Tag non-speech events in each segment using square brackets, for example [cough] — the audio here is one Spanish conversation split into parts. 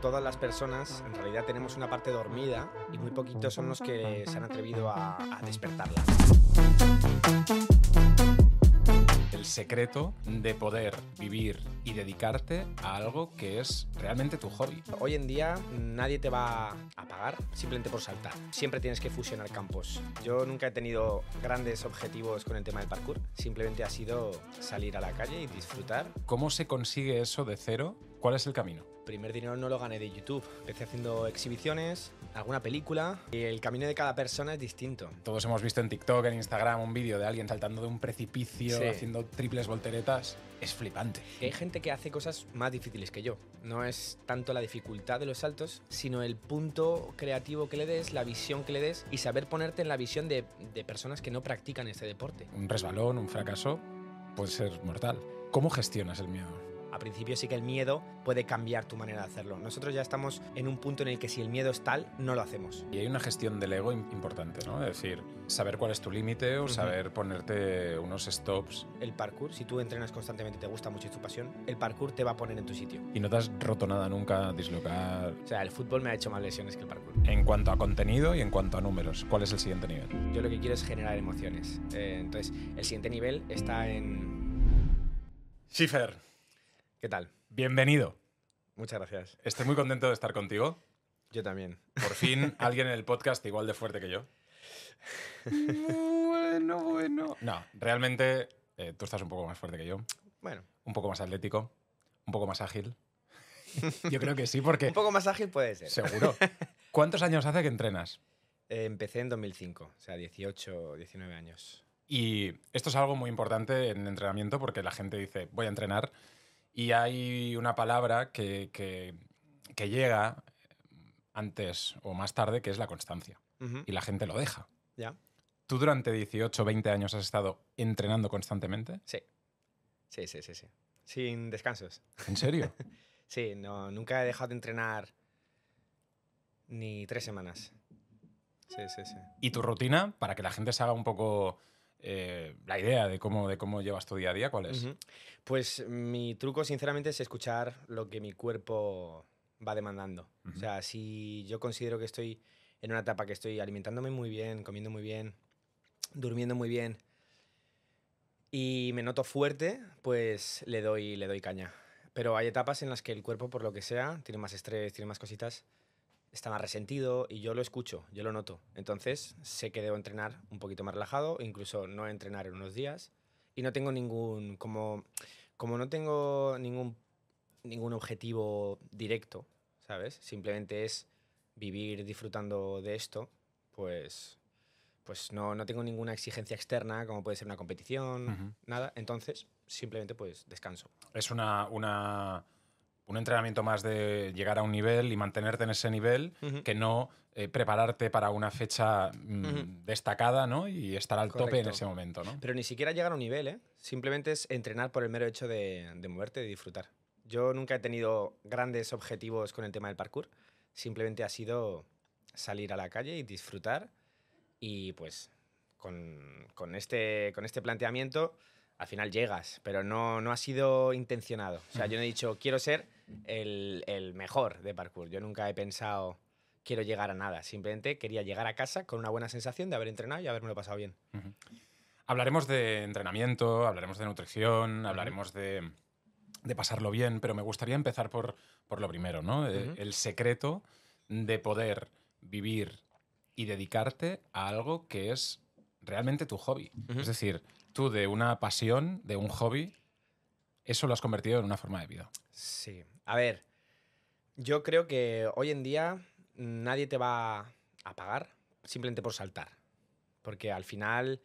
todas las personas en realidad tenemos una parte dormida y muy poquitos son los que se han atrevido a, a despertarla. El secreto de poder vivir y dedicarte a algo que es realmente tu hobby. Hoy en día nadie te va a pagar simplemente por saltar. Siempre tienes que fusionar campos. Yo nunca he tenido grandes objetivos con el tema del parkour. Simplemente ha sido salir a la calle y disfrutar. ¿Cómo se consigue eso de cero? ¿Cuál es el camino? Primer dinero no lo gané de YouTube. Empecé haciendo exhibiciones, alguna película y el camino de cada persona es distinto. Todos hemos visto en TikTok, en Instagram, un vídeo de alguien saltando de un precipicio, Sí. haciendo triples volteretas. Es flipante. Y hay gente que hace cosas más difíciles que yo. No es tanto la dificultad de los saltos, sino el punto creativo que le des, la visión que le des y saber ponerte en la visión de, de personas que no practican este deporte. Un resbalón, un fracaso, puede ser mortal. ¿Cómo gestionas el miedo? A principio sí que el miedo puede cambiar tu manera de hacerlo. Nosotros ya estamos en un punto en el que si el miedo es tal, no lo hacemos. Y hay una gestión del ego im- importante, ¿no? Es decir, saber cuál es tu límite o saber ponerte unos stops. El parkour, si tú entrenas constantemente y te gusta mucho y es tu pasión, el parkour te va a poner en tu sitio. Y no te has roto nada nunca, dislocar. O sea, el fútbol me ha hecho más lesiones que el parkour. En cuanto a contenido y en cuanto a números, ¿cuál es el siguiente nivel? Yo lo que quiero es generar emociones. Eh, entonces, el siguiente nivel está en... Schiffer, ¿Qué tal? bienvenido. Muchas gracias. Estoy muy contento de estar contigo. Yo también. Por fin, [laughs] alguien en el podcast igual de fuerte que yo. Bueno, bueno. No, realmente eh, tú estás un poco más fuerte que yo, Bueno, un poco más atlético, un poco más ágil. Yo creo que sí, porque [laughs] un poco más ágil puede ser. seguro. [laughs] ¿Cuántos años hace que entrenas? Eh, empecé en 2005, o sea, 18, 19 años. Y esto es algo muy importante en el entrenamiento porque la gente dice, voy a entrenar, y hay una palabra que, que- que llega antes o más tarde, que es la constancia. Y la gente lo deja. ¿Ya? ¿Tú durante 18 o 20 años has estado entrenando constantemente? Sí. Sí, sí, sí, sí. Sin descansos. ¿En serio? [laughs] Sí, no, nunca he dejado de entrenar ni tres semanas. Sí, sí, sí. ¿Y tu rutina, para que la gente se haga un poco eh, la idea de cómo, de cómo llevas tu día a día, cuál es? Pues mi truco, sinceramente, es escuchar lo que mi cuerpo va demandando. O sea, si yo considero que estoy en una etapa que estoy alimentándome muy bien, comiendo muy bien, durmiendo muy bien y me noto fuerte, pues le doy, le doy caña. Pero hay etapas en las que el cuerpo, por lo que sea, tiene más estrés, tiene más cositas, está más resentido y yo lo escucho, yo lo noto. Entonces sé que debo entrenar un poquito más relajado, incluso no entrenar en unos días y no tengo ningún como como no tengo ningún ningún objetivo directo sabes simplemente es vivir disfrutando de esto pues pues no, no tengo ninguna exigencia externa como puede ser una competición Ujú. nada entonces simplemente pues descanso Es una, una- un entrenamiento más de llegar a un nivel y mantenerte en ese nivel Ujú. que no eh, prepararte para una fecha mm, Ujú. destacada ¿no? y estar al tope en Correcto. ese momento. ¿no? pero ni siquiera llegar a un nivel ¿eh? simplemente es entrenar por el mero hecho de, de moverte de disfrutar yo nunca he tenido grandes objetivos con el tema del parkour simplemente ha sido salir a la calle y disfrutar y pues con, con este, con este planteamiento al final llegas, pero no, no ha sido intencionado. O sea, yo no he dicho quiero ser el, el mejor de parkour. Yo nunca he pensado quiero llegar a nada. Simplemente quería llegar a casa con una buena sensación de haber entrenado y haberme pasado bien. Hablaremos de entrenamiento, hablaremos de nutrición, hablaremos de, de pasarlo bien, pero me gustaría empezar por, por lo primero, ¿no? El secreto de poder vivir y dedicarte a algo que es realmente tu hobby. Es decir, tú de una pasión, de un hobby, eso lo has convertido en una forma de vida. Sí. A ver, yo creo que hoy en día nadie te va a pagar simplemente por saltar. Porque al final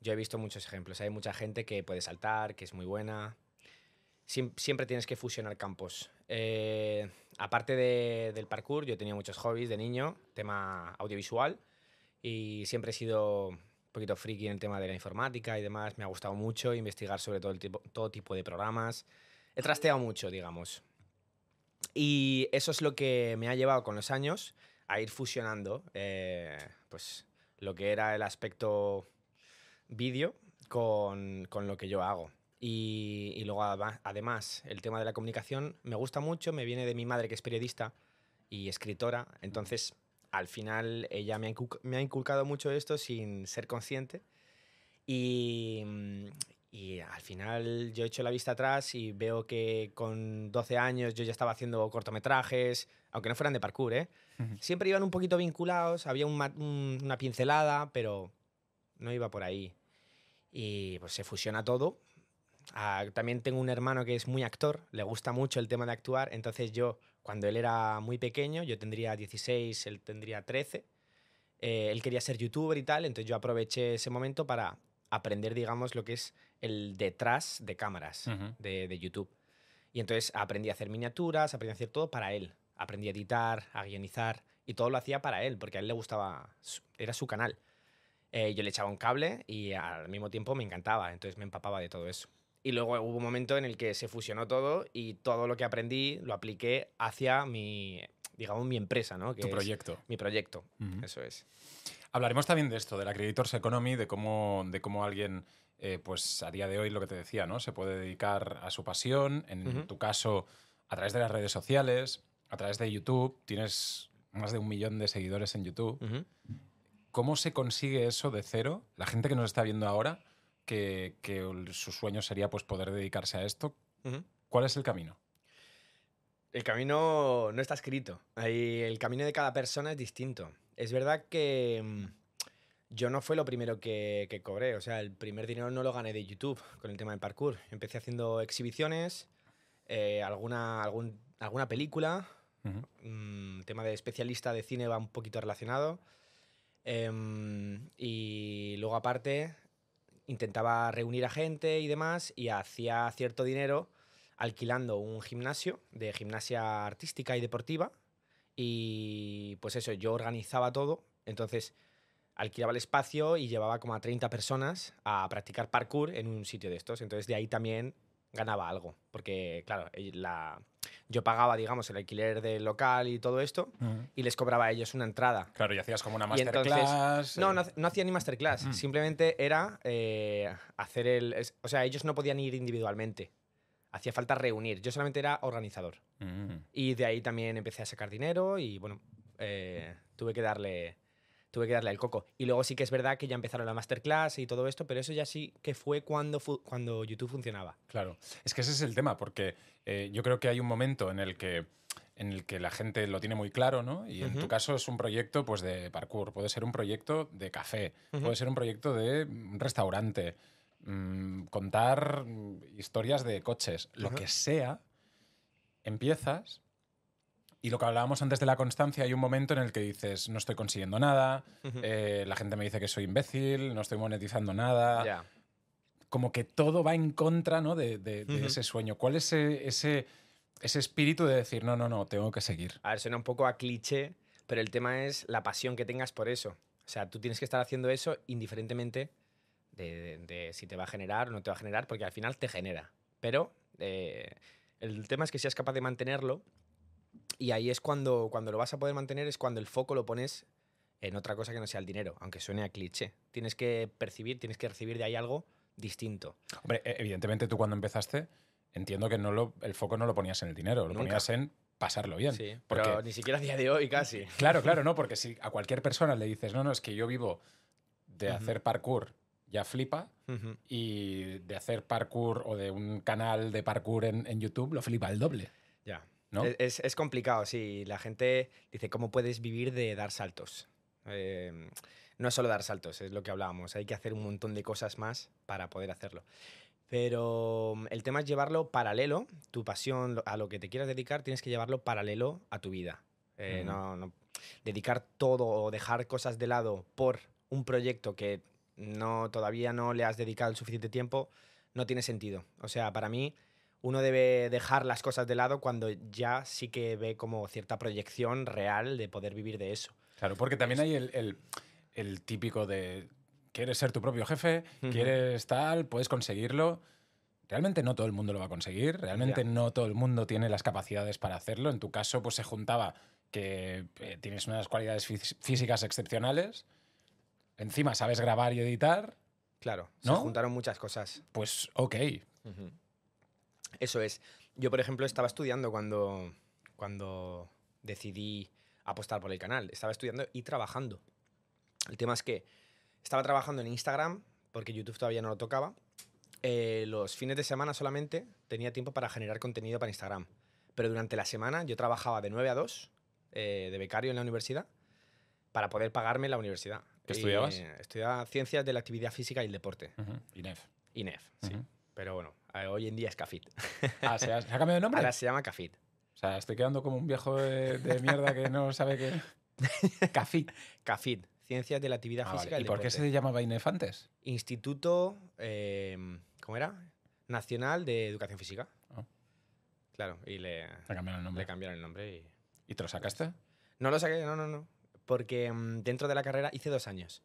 yo he visto muchos ejemplos. Hay mucha gente que puede saltar, que es muy buena. Siem- siempre tienes que fusionar campos. Eh, aparte de- del parkour, yo tenía muchos hobbies de niño, tema audiovisual, y siempre he sido poquito friki en el tema de la informática y demás. Me ha gustado mucho investigar sobre todo, el tipo, todo tipo de programas. He trasteado mucho, digamos. Y eso es lo que me ha llevado con los años a ir fusionando eh, pues, lo que era el aspecto vídeo con, con lo que yo hago. Y, y luego, además, el tema de la comunicación me gusta mucho, me viene de mi madre que es periodista y escritora. Entonces, al final, ella me ha, inculc- me ha inculcado mucho esto sin ser consciente. Y, y al final yo he hecho la vista atrás y veo que con 12 años yo ya estaba haciendo cortometrajes, aunque no fueran de parkour, ¿eh? Siempre iban un poquito vinculados, había un ma- un- una pincelada, pero no iba por ahí. Y pues se fusiona todo. Ah, también tengo un hermano que es muy actor, le gusta mucho el tema de actuar, entonces yo, cuando él era muy pequeño, yo tendría 16, él tendría 13, eh, él quería ser youtuber y tal, entonces yo aproveché ese momento para aprender, digamos, lo que es el detrás de cámaras de, de YouTube. Y entonces aprendí a hacer miniaturas, aprendí a hacer todo para él. Aprendí a editar, a guionizar y todo lo hacía para él, porque a él le gustaba, era su canal. Eh, yo le echaba un cable y al mismo tiempo me encantaba, entonces me empapaba de todo eso. Y luego hubo un momento en el que se fusionó todo y todo lo que aprendí lo apliqué hacia mi, digamos, mi empresa, ¿no? Que Tu proyecto. Mi proyecto, eso es. Hablaremos también de esto, de la Creators Economy, de cómo, de cómo alguien, eh, pues a día de hoy, lo que te decía, ¿no? Se puede dedicar a su pasión, en tu caso, a través de las redes sociales, a través de YouTube. Tienes más de un millón de seguidores en YouTube. ¿Cómo se consigue eso de cero? La gente que nos está viendo ahora, que, su sueño sería pues, poder dedicarse a esto. ¿cuál es el camino? El camino no está escrito. El camino de cada persona es distinto. Es verdad que mm, yo no fue lo primero que, que cobré. O sea, el primer dinero no lo gané de YouTube con el tema del parkour. Empecé haciendo exhibiciones, eh, alguna, algún- alguna película. Mm, tema de especialista de cine va un poquito relacionado. Em, y luego aparte intentaba reunir a gente y demás y hacía cierto dinero alquilando un gimnasio de gimnasia artística y deportiva. Y pues eso, yo organizaba todo. Entonces alquilaba el espacio y llevaba como a 30 personas a practicar parkour en un sitio de estos. Entonces de ahí también ganaba algo. Porque, claro, la, yo pagaba, digamos, el alquiler del local y todo esto y les cobraba a ellos una entrada. Claro, y hacías como una entonces- masterclass. No, eh, no, no hacía ni masterclass. Simplemente era eh, hacer el. es- o sea, ellos no podían ir individualmente. Hacía falta reunir. Yo solamente era organizador. Y de ahí también empecé a sacar dinero y bueno, eh, tuve que darle. Tuve que darle el coco. Y luego sí que es verdad que ya empezaron la masterclass y todo esto, pero eso ya sí que fue cuando, fu- cuando YouTube funcionaba. Claro, es que ese es el tema, porque eh, yo creo que hay un momento en el que en el que la gente lo tiene muy claro, ¿no? Y en tu caso es un proyecto pues, de parkour, puede ser un proyecto de café, puede ser un proyecto de un restaurante, mm, contar mm, historias de coches, lo que sea, empiezas y lo que hablábamos antes de la constancia, hay un momento en el que dices, no estoy consiguiendo nada, eh, la gente me dice que soy imbécil, no estoy monetizando nada, ya. como que todo va en contra ¿no? de, de- de Ujú. ese sueño. ¿Cuál es ese, ese, ese espíritu de decir, no, no, no, tengo que seguir? A ver, suena un poco a cliché, pero el tema es la pasión que tengas por eso. O sea, tú tienes que estar haciendo eso indiferentemente de si te va a generar o no te va a generar, porque al final te genera. Pero eh, el tema es que seas capaz de mantenerlo y ahí es cuando, cuando lo vas a poder mantener, es cuando el foco lo pones en otra cosa que no sea el dinero, aunque suene a cliché. Tienes que percibir, tienes que recibir de ahí algo distinto. Hombre, e- evidentemente tú cuando empezaste, entiendo que no lo, el foco no lo ponías en el dinero, lo Nunca. ponías en pasarlo bien. Sí, porque- pero ni siquiera a día de hoy casi. [laughs] Claro, claro, no, porque si a cualquier persona le dices, no, no, es que yo vivo de hacer parkour, ya flipa, y de hacer parkour o de un canal de parkour en, en YouTube, lo flipa el doble. Ya. ¿No? Es, es- es complicado, sí. La gente dice, ¿cómo puedes vivir de dar saltos? Eh, no es solo dar saltos, es lo que hablábamos. Hay que hacer un montón de cosas más para poder hacerlo. Pero mm, el tema es llevarlo paralelo, tu pasión a lo que te quieras dedicar, tienes que llevarlo paralelo a tu vida. Eh, Ujú. no, no- dedicar todo o dejar cosas de lado por un proyecto que no, todavía no le has dedicado el suficiente tiempo, no tiene sentido. O sea, para mí, uno debe dejar las cosas de lado cuando ya sí que ve como cierta proyección real de poder vivir de eso. Claro, porque también hay el, el- el típico de quieres ser tu propio jefe, quieres tal, puedes conseguirlo. Realmente no todo el mundo lo va a conseguir, realmente Ya. no todo el mundo tiene las capacidades para hacerlo. En tu caso, pues se juntaba que eh, tienes unas cualidades fí- físicas excepcionales, encima sabes grabar y editar, Claro, ¿No? se juntaron muchas cosas. pues ok. Eso es. Yo, por ejemplo, estaba estudiando cuando, cuando decidí apostar por el canal. Estaba estudiando y trabajando. El tema es que estaba trabajando en Instagram, porque YouTube todavía no lo tocaba. Eh, los fines de semana solamente tenía tiempo para generar contenido para Instagram. Pero durante la semana yo trabajaba de 9 a 2 eh, de becario en la universidad para poder pagarme la universidad. ¿Qué estudiabas? eh, estudiaba Ciencias de la Actividad Física y el Deporte, Ujú, INEF. INEF, sí. Pero bueno, hoy en día es CAFIT. Ah, ¿se ha, se ha cambiado de nombre? Ahora se llama CAFIT. O sea, estoy quedando como un viejo de, de mierda que no sabe qué. [laughs] Café. CAFIT, Ciencias de la Actividad Ah, vale. Física y ¿Y por qué se llamaba INEF antes? Instituto, eh, ¿cómo era? Nacional de Educación Física. Ah. Claro, y le, Le cambiaron el nombre. le cambiaron el nombre. Y... ¿Y te lo sacaste? No lo saqué, no, no, no. Porque mm, dentro de la carrera hice dos años.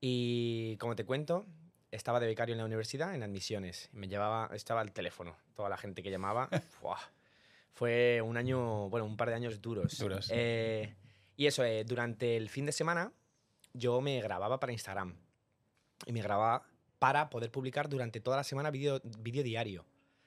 Y como te cuento, estaba de becario en la universidad, en admisiones. Me llevaba, estaba al teléfono, toda la gente que llamaba. [laughs] ¡fua! Fue un año, bueno, un par de años duros. Duros. Eh, y eso, eh, durante el fin de semana yo me grababa para Instagram. Y me grababa para poder publicar durante toda la semana vídeo diario.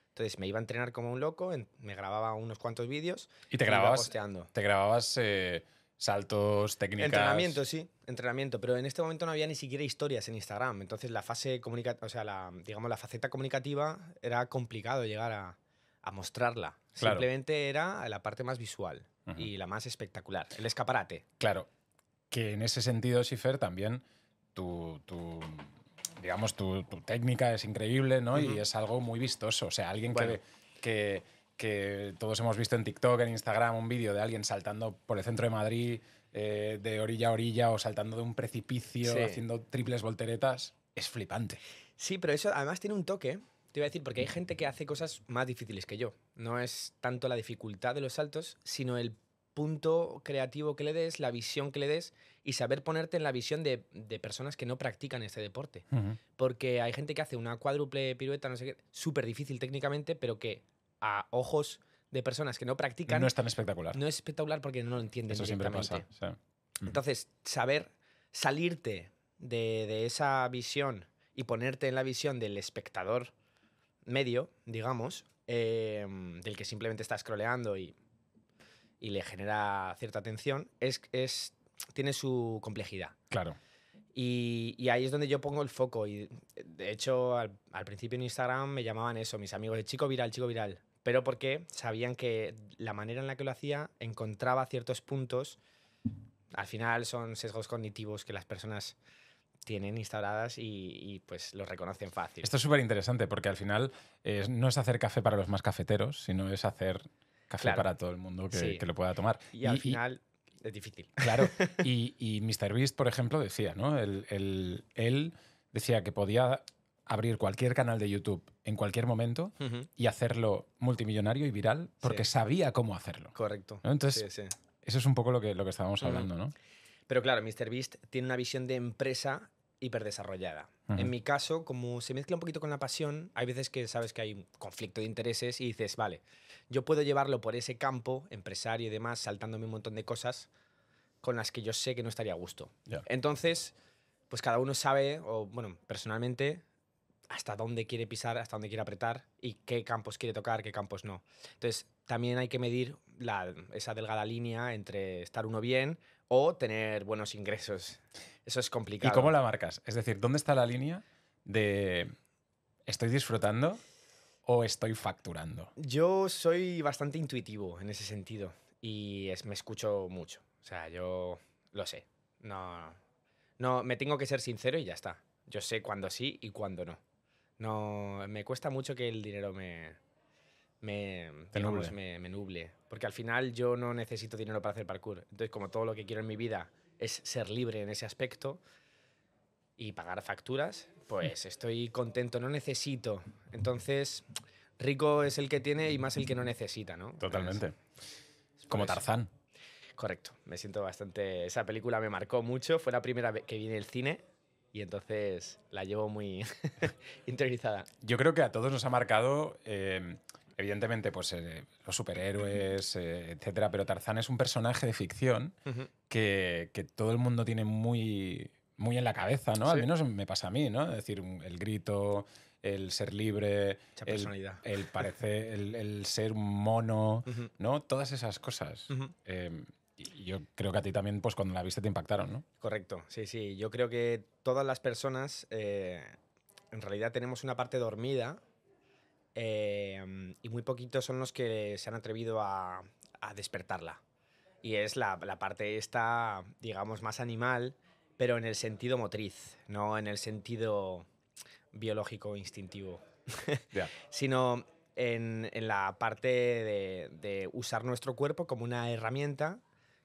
Entonces me iba a entrenar como un loco, me grababa unos cuantos vídeos ¿Y te y grababas, te grababas eh, saltos, técnicas? Entrenamiento, sí, entrenamiento, pero en este momento no había ni siquiera historias en Instagram, entonces la fase comunicativa, o sea, la, digamos, la faceta comunicativa era complicado llegar a, a mostrarla. Claro. Simplemente era la parte más visual y la más espectacular, el escaparate. Claro, que en ese sentido, Sifer, también tu, tu, digamos, tu, tu técnica es increíble, ¿no? Y es algo muy vistoso. O sea, alguien Bueno. que, que, que todos hemos visto en TikTok, en Instagram, un vídeo de alguien saltando por el centro de Madrid eh, de orilla a orilla o saltando de un precipicio, Sí. haciendo triples volteretas, es flipante. Sí, pero eso además tiene un toque, te iba a decir, porque hay gente que hace cosas más difíciles que yo. No es tanto la dificultad de los saltos, sino el punto creativo que le des, la visión que le des y saber ponerte en la visión de, de personas que no practican este deporte. Porque hay gente que hace una cuádruple pirueta, no sé qué, súper difícil técnicamente, pero que a ojos de personas que no practican No es tan espectacular. no es espectacular porque no lo entienden Eso siempre pasa. sí. Entonces, saber salirte de, de esa visión y ponerte en la visión del espectador medio, digamos, eh, del que simplemente está scrolleando y, y le genera cierta atención, es, es, tiene su complejidad. Claro. Y, y ahí es donde yo pongo el foco. Y de hecho, al, al principio en Instagram me llamaban eso, mis amigos, de chico viral, chico viral. Pero porque sabían que la manera en la que lo hacía encontraba ciertos puntos. Al final son sesgos cognitivos que las personas tienen instauradas y, y, pues los reconocen fácil. Esto es súper interesante porque al final eh, no es hacer café para los más cafeteros, sino es hacer café Claro. para todo el mundo que, Sí. que lo pueda tomar. Y al final es difícil. claro, [laughs] y, y MrBeast, por ejemplo, decía, ¿no? Él, él- él decía que podía abrir cualquier canal de YouTube en cualquier momento y hacerlo multimillonario y viral porque Sí. sabía cómo hacerlo. Correcto. ¿no? Entonces, Sí, sí. eso es un poco lo que, lo que estábamos hablando, ¿no? Pero claro, MrBeast tiene una visión de empresa hiperdesarrollada. Ujú. En mi caso, como se mezcla un poquito con la pasión, hay veces que sabes que hay un conflicto de intereses y dices, vale, yo puedo llevarlo por ese campo, empresario y demás, saltándome un montón de cosas con las que yo sé que no estaría a gusto. Entonces, pues cada uno sabe, o bueno, personalmente, hasta dónde quiere pisar, hasta dónde quiere apretar y qué campos quiere tocar, qué campos no. Entonces, también hay que medir la- esa delgada línea entre estar uno bien o tener buenos ingresos. Eso es ¿Y complicado. cómo la marcas? Es decir, ¿dónde está la línea de estoy disfrutando o estoy facturando? Yo soy bastante intuitivo en ese sentido y es- me escucho mucho. O sea, yo lo sé. No, no, me tengo que ser sincero y ya está. Yo sé cuándo sí y cuándo no. No, me cuesta mucho que el dinero me, me, digamos, nuble. me, me nuble. Porque al final yo no necesito dinero para hacer parkour. Entonces, como todo lo que quiero en mi vida es ser libre en ese aspecto y pagar facturas, pues estoy contento, no necesito. Entonces, rico es el que tiene y más el que no necesita, ¿no? Totalmente. Como. Tarzán. Correcto, me siento bastante... Esa película me marcó mucho, fue la primera vez que vi en el cine y entonces la llevo muy [laughs] interiorizada. Yo creo que a todos nos ha marcado, eh, evidentemente, pues eh, los superhéroes, eh, etcétera, pero Tarzán es un personaje de ficción que, que todo el mundo tiene muy, muy en la cabeza, ¿no? Al menos me pasa a mí, ¿no? Es decir, el grito, el ser libre, el, personalidad. el parecer, el, el ser un mono. ¿no? Todas esas cosas. Y yo creo que a ti también, pues cuando la viste te impactaron, ¿no? Correcto, sí, sí. Yo creo que todas las personas eh, en realidad tenemos una parte dormida eh, y muy poquitos son los que se han atrevido a, a despertarla. Y es la, la parte esta, digamos, más animal, pero en el sentido motriz, no en el sentido biológico instintivo, [laughs] Ya. sino en, en la parte de, de usar nuestro cuerpo como una herramienta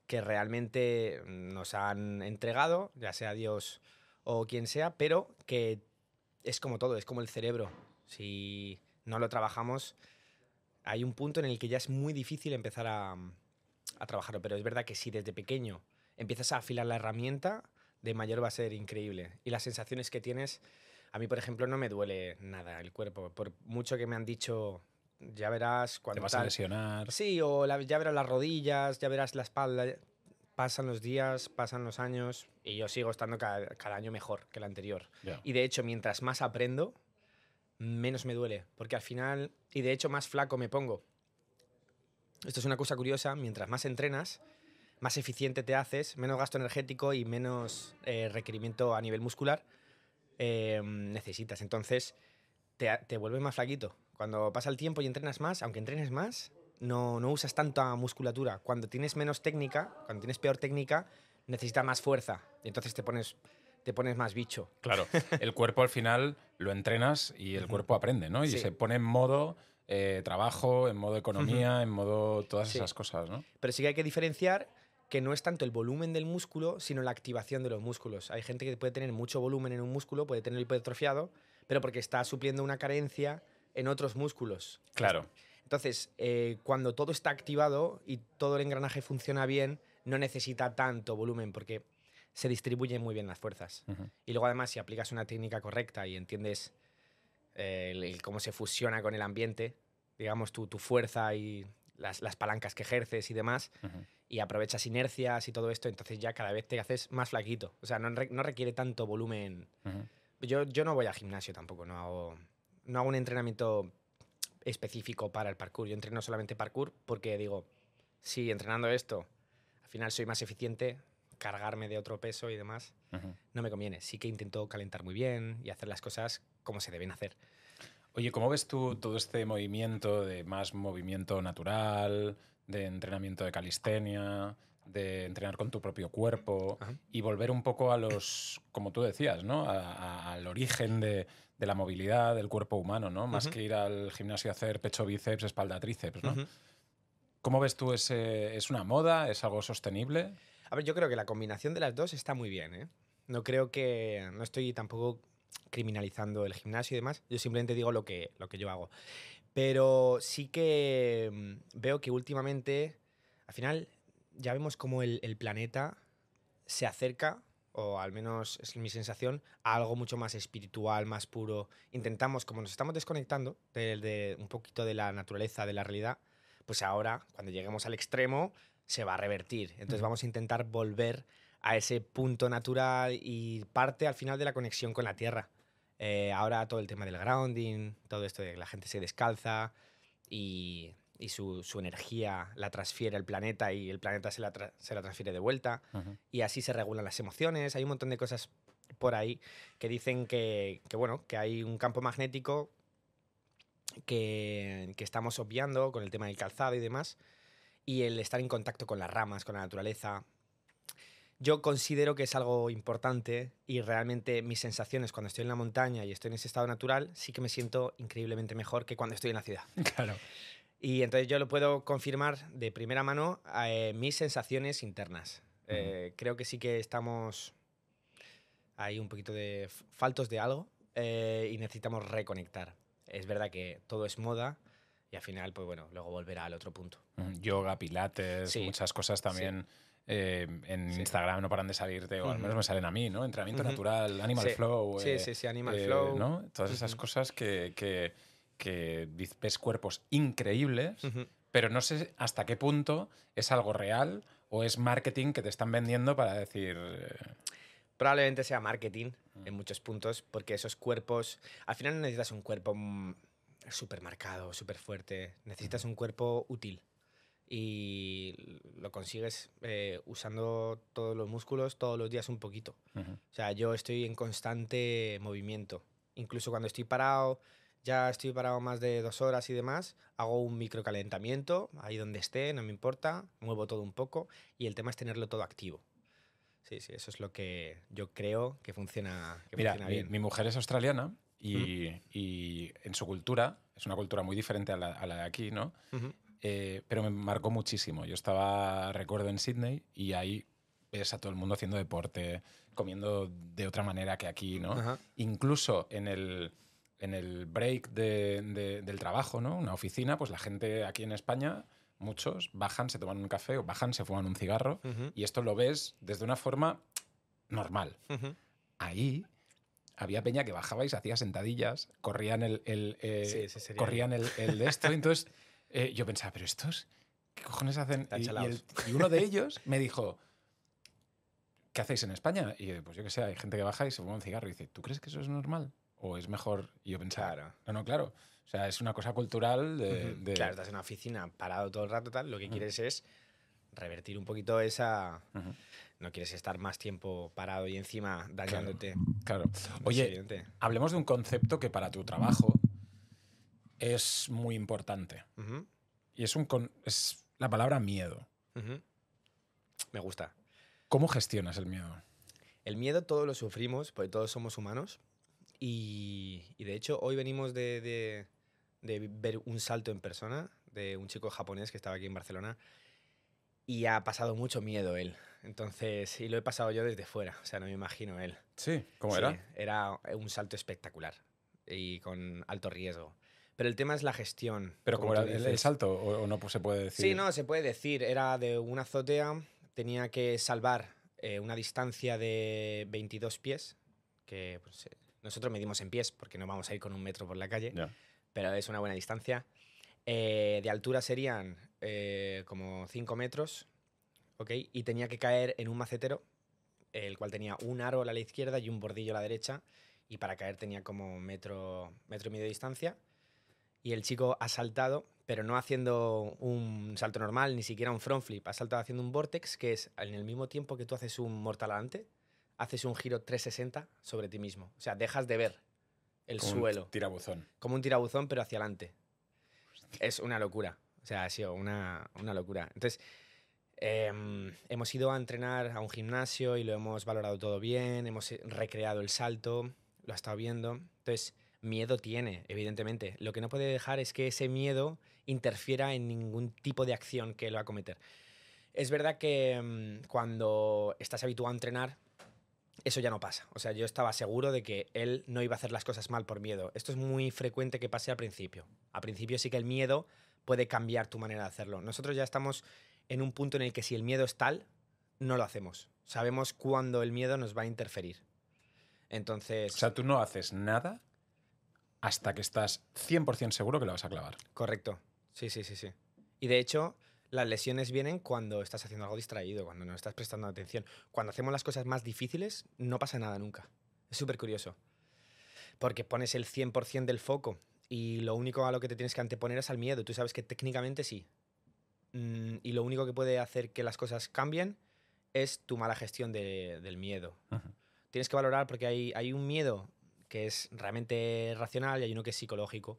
que realmente nos han entregado, ya sea Dios o quien sea, pero que es como todo, es como el cerebro. Si no lo trabajamos, hay un punto en el que ya es muy difícil empezar a, trabajarlo, pero es verdad que si desde pequeño empiezas a afilar la herramienta, de mayor va a ser increíble. Y las sensaciones que tienes, a mí por ejemplo no me duele nada el cuerpo, por mucho que me han dicho, ya verás Te cuando vas a tal". lesionar. Sí, o la- ya verás las rodillas, ya verás la espalda. Pasan los días, pasan los años y yo sigo estando cada, cada año mejor que el anterior. Y de hecho, mientras más aprendo, menos me duele. Porque al final, y de hecho, más flaco me pongo. Esto es una cosa curiosa, mientras más entrenas, más eficiente te haces, menos gasto energético y menos eh, requerimiento a nivel muscular eh, necesitas. Entonces, te, te vuelves más flaquito. Cuando pasa el tiempo y entrenas más, aunque entrenes más, no, no usas tanta musculatura. Cuando tienes menos técnica, cuando tienes peor técnica, necesitas más fuerza. Y entonces te pones, te pones más bicho. Claro, el cuerpo al final lo entrenas y el cuerpo aprende, ¿no? Y Sí. se pone en modo eh, trabajo, en modo economía, en modo todas Sí. esas cosas, ¿no? Pero sí que hay que diferenciar que no es tanto el volumen del músculo, sino la activación de los músculos. Hay gente que puede tener mucho volumen en un músculo, puede tener hipertrofiado, pero porque está supliendo una carencia en otros músculos. Claro. Entonces, eh, cuando todo está activado y todo el engranaje funciona bien, no necesita tanto volumen porque se distribuyen muy bien las fuerzas. Y luego además, si aplicas una técnica correcta y entiendes eh, el- el cómo se fusiona con el ambiente, digamos, tu, tu fuerza y las, las palancas que ejerces y demás, y aprovechas inercias y todo esto, entonces ya cada vez te haces más flaquito. O sea, no, no requiere tanto volumen. Yo, yo no voy al gimnasio tampoco, no hago, no hago un entrenamiento específico para el parkour. Yo entreno solamente parkour porque digo, si entrenando esto, al final soy más eficiente, cargarme de otro peso y demás, no me conviene. Sí que intento calentar muy bien y hacer las cosas como se deben hacer. Oye, ¿cómo ves tú todo este movimiento de más movimiento natural, de entrenamiento de calistenia, de entrenar con tu propio cuerpo Ajá. y volver un poco a los, como tú decías, ¿no? A- a- al origen de, de la movilidad del cuerpo humano, ¿no? Más que ir al gimnasio a hacer pecho, bíceps, espalda, tríceps, ¿no? ¿Cómo ves tú ese? ¿Es una moda? ¿Es algo sostenible? A ver, yo creo que la combinación de las dos está muy bien, ¿eh? No creo que. No estoy tampoco criminalizando el gimnasio y demás. Yo simplemente digo lo que, lo que yo hago. Pero sí que mm, veo que últimamente, al final, ya vemos como el, el planeta se acerca, o al menos es mi sensación, a algo mucho más espiritual, más puro. Intentamos, como nos estamos desconectando de, de un poquito de la naturaleza, de la realidad, pues ahora, cuando lleguemos al extremo, se va a revertir. Entonces vamos a intentar volver a ese punto natural y parte al final de la conexión con la tierra. Eh, ahora todo el tema del grounding, todo esto de que la gente se descalza y, y su, su energía la transfiere al planeta y el planeta se la, tra- se la transfiere de vuelta y así se regulan las emociones. Hay un montón de cosas por ahí que dicen que, que, bueno, que hay un campo magnético que, que estamos obviando con el tema del calzado y demás, y el estar en contacto con las ramas, con la naturaleza. Yo considero que es algo importante y realmente mis sensaciones cuando estoy en la montaña y estoy en ese estado natural, sí que me siento increíblemente mejor que cuando estoy en la ciudad. [laughs] Claro. Y entonces yo lo puedo confirmar de primera mano eh, mis sensaciones internas. Eh, creo que sí que estamos ahí un poquito de faltos de algo eh, y necesitamos reconectar. Es verdad que todo es moda y al final, pues bueno, luego volverá al otro punto. Ujú. Yoga, pilates, Sí. muchas cosas también. eh, en Sí. Instagram no paran de salirte, o al Ujú. menos me salen a mí, ¿no? Entrenamiento Ujú. natural, animal Sí. flow. Sí, eh, sí, sí, Animal eh, Flow. ¿no? Todas esas Ujú. cosas que, que, que ves cuerpos increíbles, pero no sé hasta qué punto es algo real o es marketing que te están vendiendo para decir. eh, Probablemente sea marketing en muchos puntos, porque esos cuerpos, al final no necesitas un cuerpo mm, súper marcado, súper fuerte, necesitas un cuerpo útil y lo consigues eh, usando todos los músculos todos los días un poquito. Ujú. O sea, yo estoy en constante movimiento. Incluso cuando estoy parado, ya estoy parado más de dos horas y demás, hago un microcalentamiento, ahí donde esté, no me importa, muevo todo un poco y el tema es tenerlo todo activo. Sí, sí, eso es lo que yo creo que funciona, que Mira, funciona mi, bien. mi mujer es australiana y, y en su cultura, es una cultura muy diferente a la, a la de aquí, ¿no? Ujú. Eh, pero me marcó muchísimo. Yo estaba, recuerdo, en Sydney y ahí ves a todo el mundo haciendo deporte, comiendo de otra manera que aquí, ¿no? Ajá. Incluso en el, en el break de- de- del trabajo, ¿no? Una oficina, pues la gente aquí en España, muchos bajan, se toman un café o bajan, se fuman un cigarro Ujú. y esto lo ves desde una forma normal. Ujú. Ahí había peña que bajaba y se hacía sentadillas, corrían el, el, eh, Sí, corrían el, el de esto. Entonces eh, yo pensaba, pero estos, ¿qué cojones hacen? Y, y el- y uno de ellos me dijo, ¿qué hacéis en España? Y pues yo qué sé, hay gente que baja y se fuma un cigarro y dice, ¿tú crees que eso es normal? ¿O es mejor? Y yo pensaba, Claro. no, no, claro. O sea, es una cosa cultural de... Claro, estás en una oficina parado todo el rato, tal, lo que quieres es revertir un poquito esa... No quieres estar más tiempo parado y encima dañándote. claro. Oye, hablemos de un concepto que para tu trabajo es muy importante. Y es, un con- es la palabra miedo. Me gusta. ¿Cómo gestionas el miedo? El miedo todos lo sufrimos, porque todos somos humanos. Y, y de hecho, hoy venimos de, de- de ver un salto en persona de un chico japonés que estaba aquí en Barcelona. Y ha pasado mucho miedo él. Entonces, y lo he pasado yo desde fuera. O sea, no me imagino él. Sí, ¿cómo Sí, era? Era un salto espectacular y con alto riesgo. Pero el tema es la gestión. ¿Pero como era el, el salto o, o no pues, se puede decir? Sí, no, se puede decir. Era de una azotea, tenía que salvar eh, una distancia de 22 pies, que pues, nosotros medimos en pies porque no vamos a ir con un metro por la calle, pero es una buena distancia. Eh, de altura serían eh, como 5 metros, ¿ok? Y tenía que caer en un macetero, el cual tenía un árbol a la izquierda y un bordillo a la derecha, y para caer tenía como metro, metro y medio de distancia. Y el chico ha saltado, pero no haciendo un salto normal, ni siquiera un front flip, ha saltado haciendo un vortex, que es en el mismo tiempo que tú haces un mortal adelante, haces un giro 360 sobre ti mismo. O sea, dejas de ver el Como un suelo Tirabuzón. como un tirabuzón, pero hacia adelante. Es una locura. O sea, ha sido una, una locura. Entonces, em, hemos ido a entrenar a un gimnasio y lo hemos valorado todo bien, hemos eh, recreado el salto, lo ha estado viendo. Entonces, miedo tiene, evidentemente. Lo que no puede dejar es que ese miedo interfiera en ningún tipo de acción que él va a cometer. Es verdad que em, cuando estás habituado a entrenar, eso ya no pasa. O sea, yo estaba seguro de que él no iba a hacer las cosas mal por miedo. Esto es muy frecuente que pase al principio. Al principio sí que el miedo puede cambiar tu manera de hacerlo. Nosotros ya estamos en un punto en el que si el miedo es tal, no lo hacemos. Sabemos cuándo el miedo nos va a interferir. Entonces, O sea, tú no haces nada hasta que estás 100% seguro que lo vas a clavar. correcto. Sí, sí, sí, sí. Y de hecho, las lesiones vienen cuando estás haciendo algo distraído, cuando no estás prestando atención. Cuando hacemos las cosas más difíciles, no pasa nada nunca. Es súper curioso. Porque pones el 100% del foco y lo único a lo que te tienes que anteponer es al miedo. Tú sabes que técnicamente sí. Mm, y lo único que puede hacer que las cosas cambien es tu mala gestión de- del miedo. Tienes que valorar porque hay, hay un miedo que es realmente racional y hay uno que es psicológico.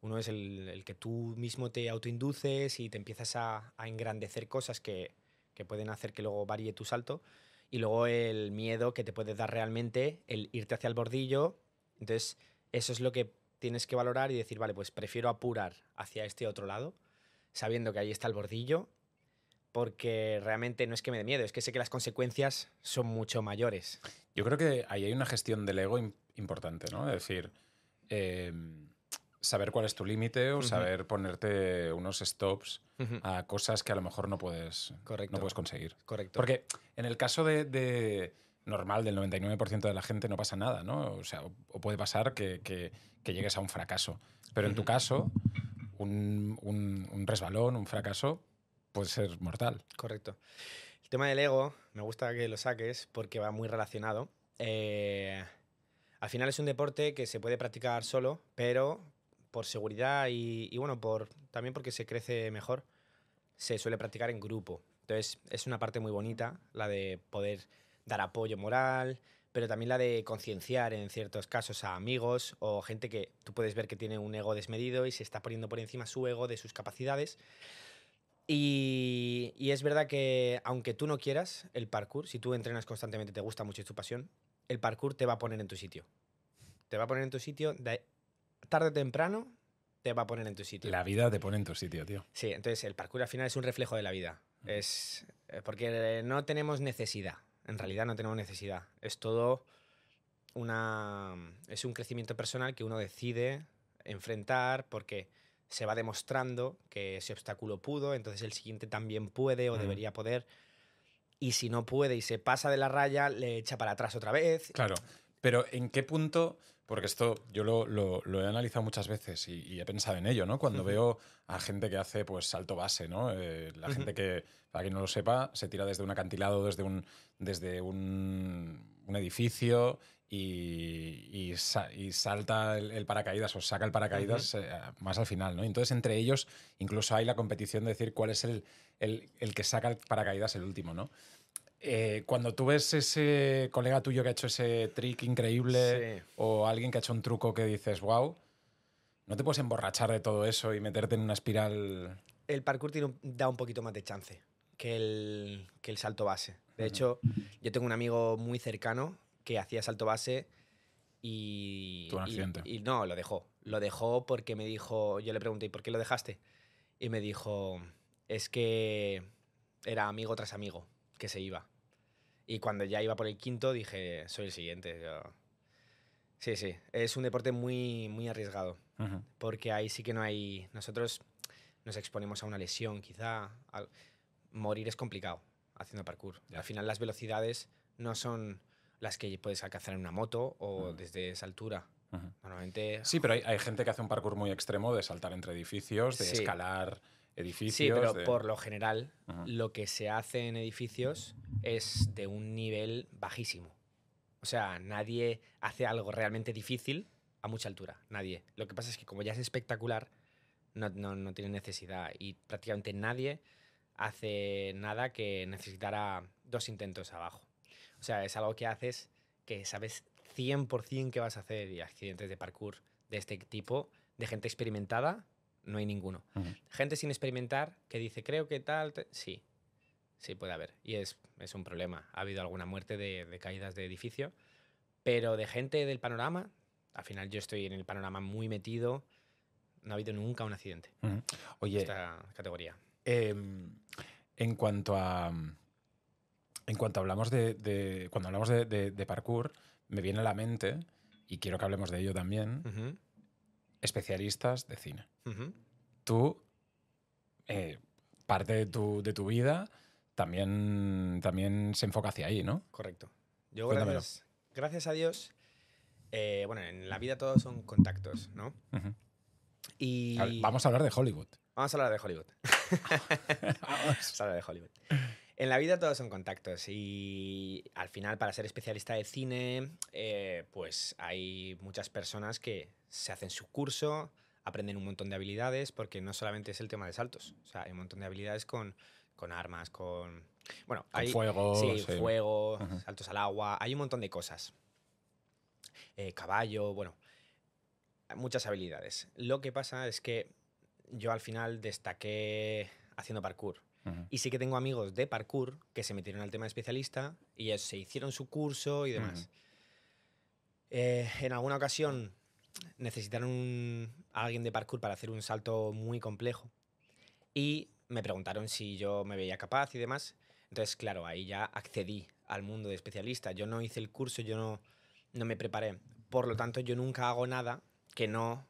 Uno es el, que tú mismo te autoinduces y te empiezas a, engrandecer cosas que, que pueden hacer que luego varíe tu salto. Y luego el miedo que te puede dar realmente el irte hacia el bordillo. Entonces, eso es lo que tienes que valorar y decir, vale, pues prefiero apurar hacia este otro lado, sabiendo que ahí está el bordillo, porque realmente no es que me dé miedo, es que sé que las consecuencias son mucho mayores. Yo creo que ahí hay una gestión del ego im- importante, ¿no? Es decir, eh, saber cuál es tu límite o saber ponerte unos stops a cosas que a lo mejor no puedes, Correcto. no puedes conseguir. Correcto. Porque en el caso de, de normal del 99% de la gente no pasa nada, ¿no? O sea, o, puede pasar que, que- que llegues a un fracaso. Pero en tu caso, un, un- un resbalón, un fracaso, puede ser mortal. Correcto. El tema del ego, me gusta que lo saques porque va muy relacionado. Eh, al final es un deporte que se puede practicar solo, pero por seguridad y, y, bueno, por, también porque se crece mejor, se suele practicar en grupo. Entonces es una parte muy bonita, la de poder dar apoyo moral, pero también la de concienciar en ciertos casos a amigos o gente que tú puedes ver que tiene un ego desmedido y se está poniendo por encima su ego de sus capacidades. Y, y, es verdad que aunque tú no quieras el parkour, si tú entrenas constantemente, te gusta mucho y es tu pasión, el parkour te va a poner en tu sitio. Te va a poner en tu sitio, tarde o temprano te va a poner en tu sitio. La vida te pone en tu sitio, tío. Sí, entonces el parkour al final es un reflejo de la vida. Es eh, porque no tenemos necesidad. En realidad no tenemos necesidad. Es todo una es un crecimiento personal que uno decide enfrentar porque se va demostrando que ese obstáculo pudo, entonces el siguiente también puede o Mm. debería poder. Y si no puede y se pasa de la raya, le echa para atrás otra vez. Claro, pero ¿en qué punto? Porque esto yo lo, lo- lo he analizado muchas veces y, y he pensado en ello, ¿no? Cuando veo a gente que hace pues salto base, ¿no? Eh, la gente que, para quien no lo sepa, se tira desde un acantilado, desde un, desde un, un edificio y, y sa- y salta el, el paracaídas o saca el paracaídas eh, más al final, ¿no? Entonces entre ellos incluso hay la competición de decir cuál es el, el- el que saca el paracaídas el último, ¿no? Eh, cuando tú ves ese colega tuyo que ha hecho ese trick increíble Sí. o alguien que ha hecho un truco que dices, wow, no te puedes emborrachar de todo eso y meterte en una espiral. el parkour tiene un- da un poquito más de chance que el, que el salto base. De hecho, yo tengo un amigo muy cercano que hacía salto base y, Tuvo un y- accidente. y no, lo dejó. Lo dejó porque me dijo, yo le pregunté, ¿y por qué lo dejaste? Y me dijo, es que era amigo tras amigo que se iba. Y cuando ya iba por el quinto dije, soy el siguiente. Yo- Sí, sí, es un deporte muy, muy arriesgado porque ahí sí que no hay. Nosotros nos exponemos a una lesión, quizá. al- Morir es complicado haciendo parkour. Ya. Al final, las velocidades no son las que puedes alcanzar en una moto o desde esa altura. Normalmente. Sí, pero hay, hay gente que hace un parkour muy extremo de saltar entre edificios, de Sí. escalar edificios. Sí, pero de- por lo general, lo que se hace en edificios es de un nivel bajísimo. O sea, nadie hace algo realmente difícil a mucha altura. Nadie. Lo que pasa es que como ya es espectacular, no, no, no tiene necesidad. Y prácticamente nadie hace nada que necesitara dos intentos abajo. O sea, es algo que haces que sabes 100% que vas a hacer. Y accidentes de parkour de este tipo, de gente experimentada, no hay ninguno. Gente sin experimentar que dice, creo que tal, te-". sí, sí puede haber. Y es, es un problema. Ha habido alguna muerte de, de caídas de edificio, pero de gente del panorama, al final yo estoy en el panorama muy metido, no ha habido nunca un accidente en Oye, esta categoría. Em, en cuanto a. En cuanto hablamos de. de- cuando hablamos de, parkour, me viene a la mente, y quiero que hablemos de ello también, especialistas de cine. Tú, eh, parte de tu, de tu vida, también, también se enfoca hacia ahí, ¿no? Correcto. Yo, gracias, gracias a Dios, eh, bueno, en la vida todos son contactos, ¿no? Y A ver, Vamos a hablar de Hollywood. Vamos a hablar de Hollywood. [laughs] [laughs] Vamos a hablar de Hollywood. En la vida todos son contactos y al final para ser especialista de cine eh, pues hay muchas personas que se hacen su curso, aprenden un montón de habilidades porque no solamente es el tema de saltos, o sea, hay un montón de habilidades con, con armas, con... Bueno, Con hay, fuego. Sí, sí. fuego, saltos al agua, hay un montón de cosas. Eh, caballo, bueno, muchas habilidades. Lo que pasa es que yo al final destaqué haciendo parkour. Y sí que tengo amigos de parkour que se metieron al tema de especialista y ellos se hicieron su curso y demás. Eh, en alguna ocasión necesitaron un- a alguien de parkour para hacer un salto muy complejo y me preguntaron si yo me veía capaz y demás. Entonces, claro, ahí ya accedí al mundo de especialista. Yo no hice el curso, yo no, no me preparé. Por lo tanto, yo nunca hago nada que no...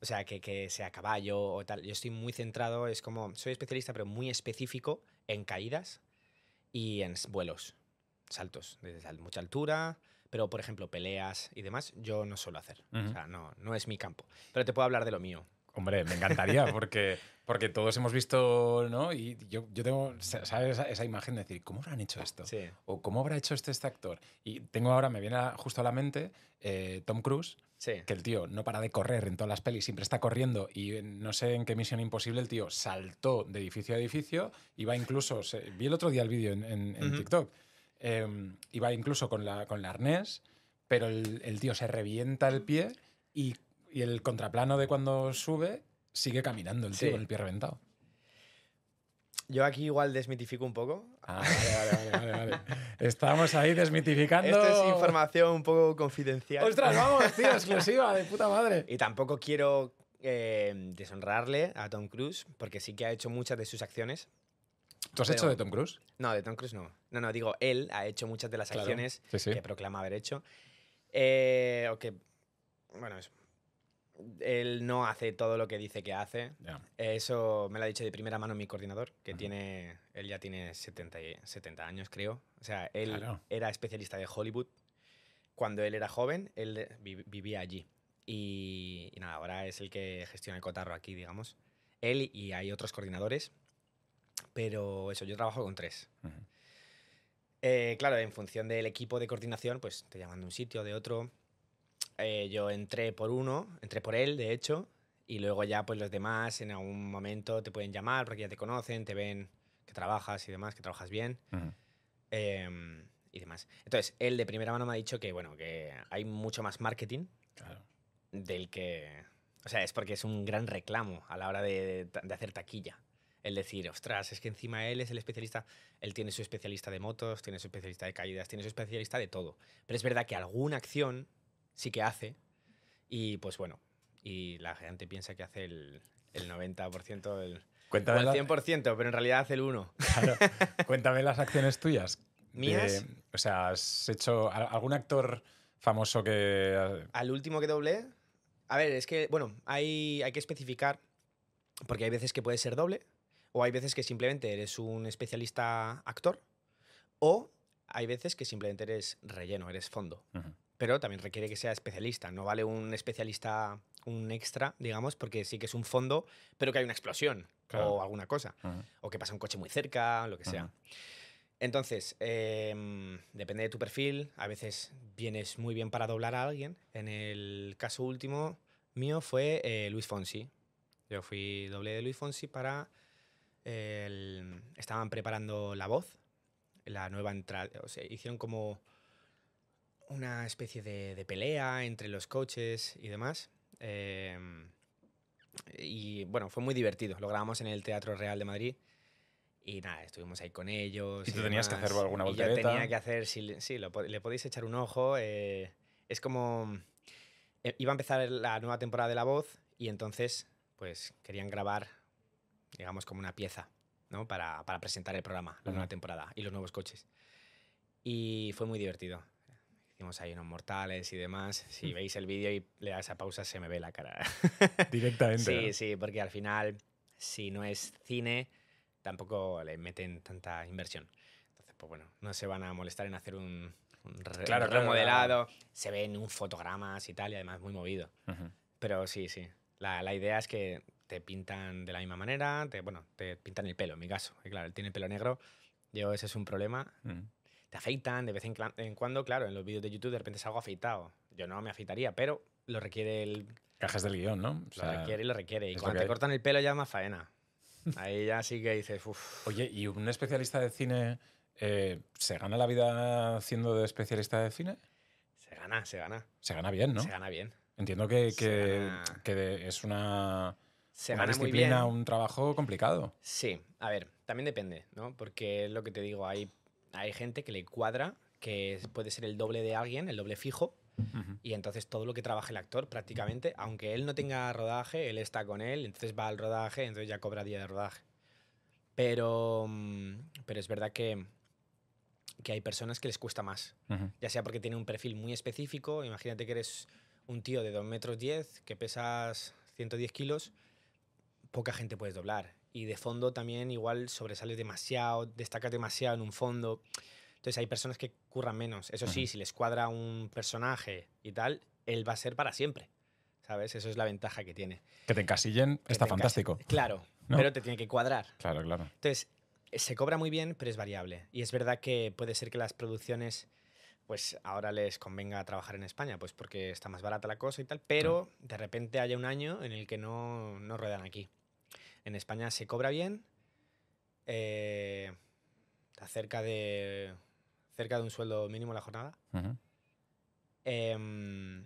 O sea, que, que sea caballo o tal. Yo estoy muy centrado, es como, soy especialista, pero muy específico en caídas y en vuelos, saltos, desde mucha altura, pero por ejemplo, peleas y demás, yo no suelo hacer. O sea, no, no es mi campo. Pero te puedo hablar de lo mío. Hombre, me encantaría, [laughs] porque, porque todos hemos visto, ¿no? Y yo, yo tengo, ¿sabes? Esa, esa imagen de decir, ¿cómo habrán hecho esto? Sí. O ¿cómo habrá hecho este, este actor? Y tengo ahora, me viene a- justo a la mente eh, Tom Cruise, Sí. que el tío no para de correr en todas las pelis, siempre está corriendo y no sé en qué misión imposible el tío saltó de edificio a edificio, iba incluso, se- vi el otro día el vídeo en, en- en Ujú. TikTok, eh, iba incluso con la, con la arnés, pero el, el tío se revienta el pie y, y el contraplano de cuando sube sigue caminando el tío Sí. con el pie reventado. Yo aquí igual desmitifico un poco. Ah, vale, vale, vale, vale. Estamos ahí desmitificando. Esto es información un poco confidencial. ¡Ostras, vamos, tío! [laughs] Exclusiva, de puta madre. Y tampoco quiero eh, deshonrarle a Tom Cruise, porque sí que ha hecho muchas de sus acciones. ¿Tú has Pero- hecho de Tom Cruise? No, de Tom Cruise no. No, no, digo, él ha hecho muchas de las Claro. acciones Sí, sí. que proclama haber hecho. Eh, o que, bueno, eso. Él no hace todo lo que dice que hace. Eso me lo ha dicho de primera mano mi coordinador, que tiene, él ya tiene 70, y- 70 años, creo. O sea, él Claro. era especialista de Hollywood. Cuando él era joven, él vi- vivía allí. Y, y nada, ahora es el que gestiona el cotarro aquí, digamos. Él y hay otros coordinadores. Pero eso, yo trabajo con tres. Eh, claro, en función del equipo de coordinación, pues te llaman de un sitio, de otro. Eh, yo entré por uno, entré por él, de hecho, y luego ya pues los demás en algún momento te pueden llamar porque ya te conocen, te ven que trabajas y demás, que trabajas bien em, y demás. Entonces, él de primera mano me ha dicho que, bueno, que hay mucho más marketing Claro. del que... O sea, es porque es un gran reclamo a la hora de, de hacer taquilla. El decir, ostras, es que encima él es el especialista, él tiene su especialista de motos, tiene su especialista de caídas, tiene su especialista de todo. Pero es verdad que alguna acción sí que hace y pues bueno, y la gente piensa que hace el, el 90%, el, o Cuéntame, el la- 100%, pero en realidad hace el 1%. claro, [laughs] cuéntame las acciones tuyas. de- ¿Mías? o sea, ¿has hecho algún actor famoso que... Al último que doblé. A ver, es que, bueno, hay, hay que especificar, porque hay veces que puede ser doble, o hay veces que simplemente eres un especialista actor, o hay veces que simplemente eres relleno, eres fondo. Ujú. Pero también requiere que sea especialista. No vale un especialista, un extra, digamos, porque sí que es un fondo, pero que hay una explosión Claro. o alguna cosa. O que pasa un coche muy cerca, lo que sea. Entonces, em, depende de tu perfil. A veces vienes muy bien para doblar a alguien. En el caso último mío fue eh, Luis Fonsi. Yo fui doble de Luis Fonsi para... el- estaban preparando La Voz, la nueva entrada. O sea, hicieron como una especie de, de pelea entre los coches y demás. Em, y bueno, fue muy divertido. Lo grabamos en el Teatro Real de Madrid. Y nada, estuvimos ahí con ellos. Y tú tenías que hacer alguna Y yo voltereta. tenía que hacer, sí, sí lo po- le podéis echar un ojo. eh, es como. eh, iba a empezar la nueva temporada de La Voz y entonces, pues querían grabar, digamos, como una pieza, ¿no? Para, para presentar el programa, la nueva temporada y los nuevos coches. Y fue muy divertido. Hicimos ahí unos mortales y demás. Si veis el vídeo y le das a pausa, se me ve la cara. [laughs] Directamente. Sí, ¿no? sí, porque al final, si no es cine, tampoco le meten tanta inversión. Entonces, pues bueno, no se van a molestar en hacer un, un re- Claro, claro, remodelado. Se ven un fotogramas y tal, y además muy movido. Pero sí, sí. La, la idea es que te pintan de la misma manera, te, bueno, te pintan el pelo, en mi caso. Y claro, él tiene el pelo negro, yo ese es un problema. Ujú. Te afeitan de vez en, cuando, claro, en los vídeos de YouTube de repente salgo afeitado. Yo no me afeitaría, pero lo requiere el, Cajas del guion, ¿no? O lo requiere y lo requiere. Y cuando te hay. cortan el pelo ya es más faena. Ahí ya sí que dices, uff. Oye, ¿y un especialista de cine eh, se gana la vida siendo de especialista de cine? Se gana, se gana. Se gana bien, ¿no? Se gana bien. Entiendo que, que, gana- que de- es una, Se una gana muy disciplina, bien. un trabajo complicado. Sí, a ver, también depende, ¿no? Porque es lo que te digo, hay, hay gente que le cuadra que puede ser el doble de alguien, el doble fijo, y entonces todo lo que trabaja el actor prácticamente, aunque él no tenga rodaje, él está con él, entonces va al rodaje, entonces ya cobra día de rodaje. Pero, mm, pero es verdad que, que hay personas que les cuesta más. Ya sea porque tiene un perfil muy específico, imagínate que eres un tío de 2 metros 10, que pesas 110 kilos, poca gente puedes doblar. Y de fondo también igual sobresales demasiado, destacas demasiado en un fondo. Entonces hay personas que curran menos. Eso sí, si les cuadra un personaje y tal, él va a ser para siempre. ¿sabes? Eso es la ventaja que tiene. Que te encasillen Que está te fantástico. Claro, ¿No? pero te tiene que cuadrar. Claro, claro. Entonces, se cobra muy bien, pero es variable. Y es verdad que puede ser que las producciones, pues ahora les convenga trabajar en España, pues porque está más barata la cosa y tal, pero de repente haya un año en el que no, no ruedan aquí. En España se cobra bien, eh, cerca de, cerca de un sueldo mínimo la jornada. Em,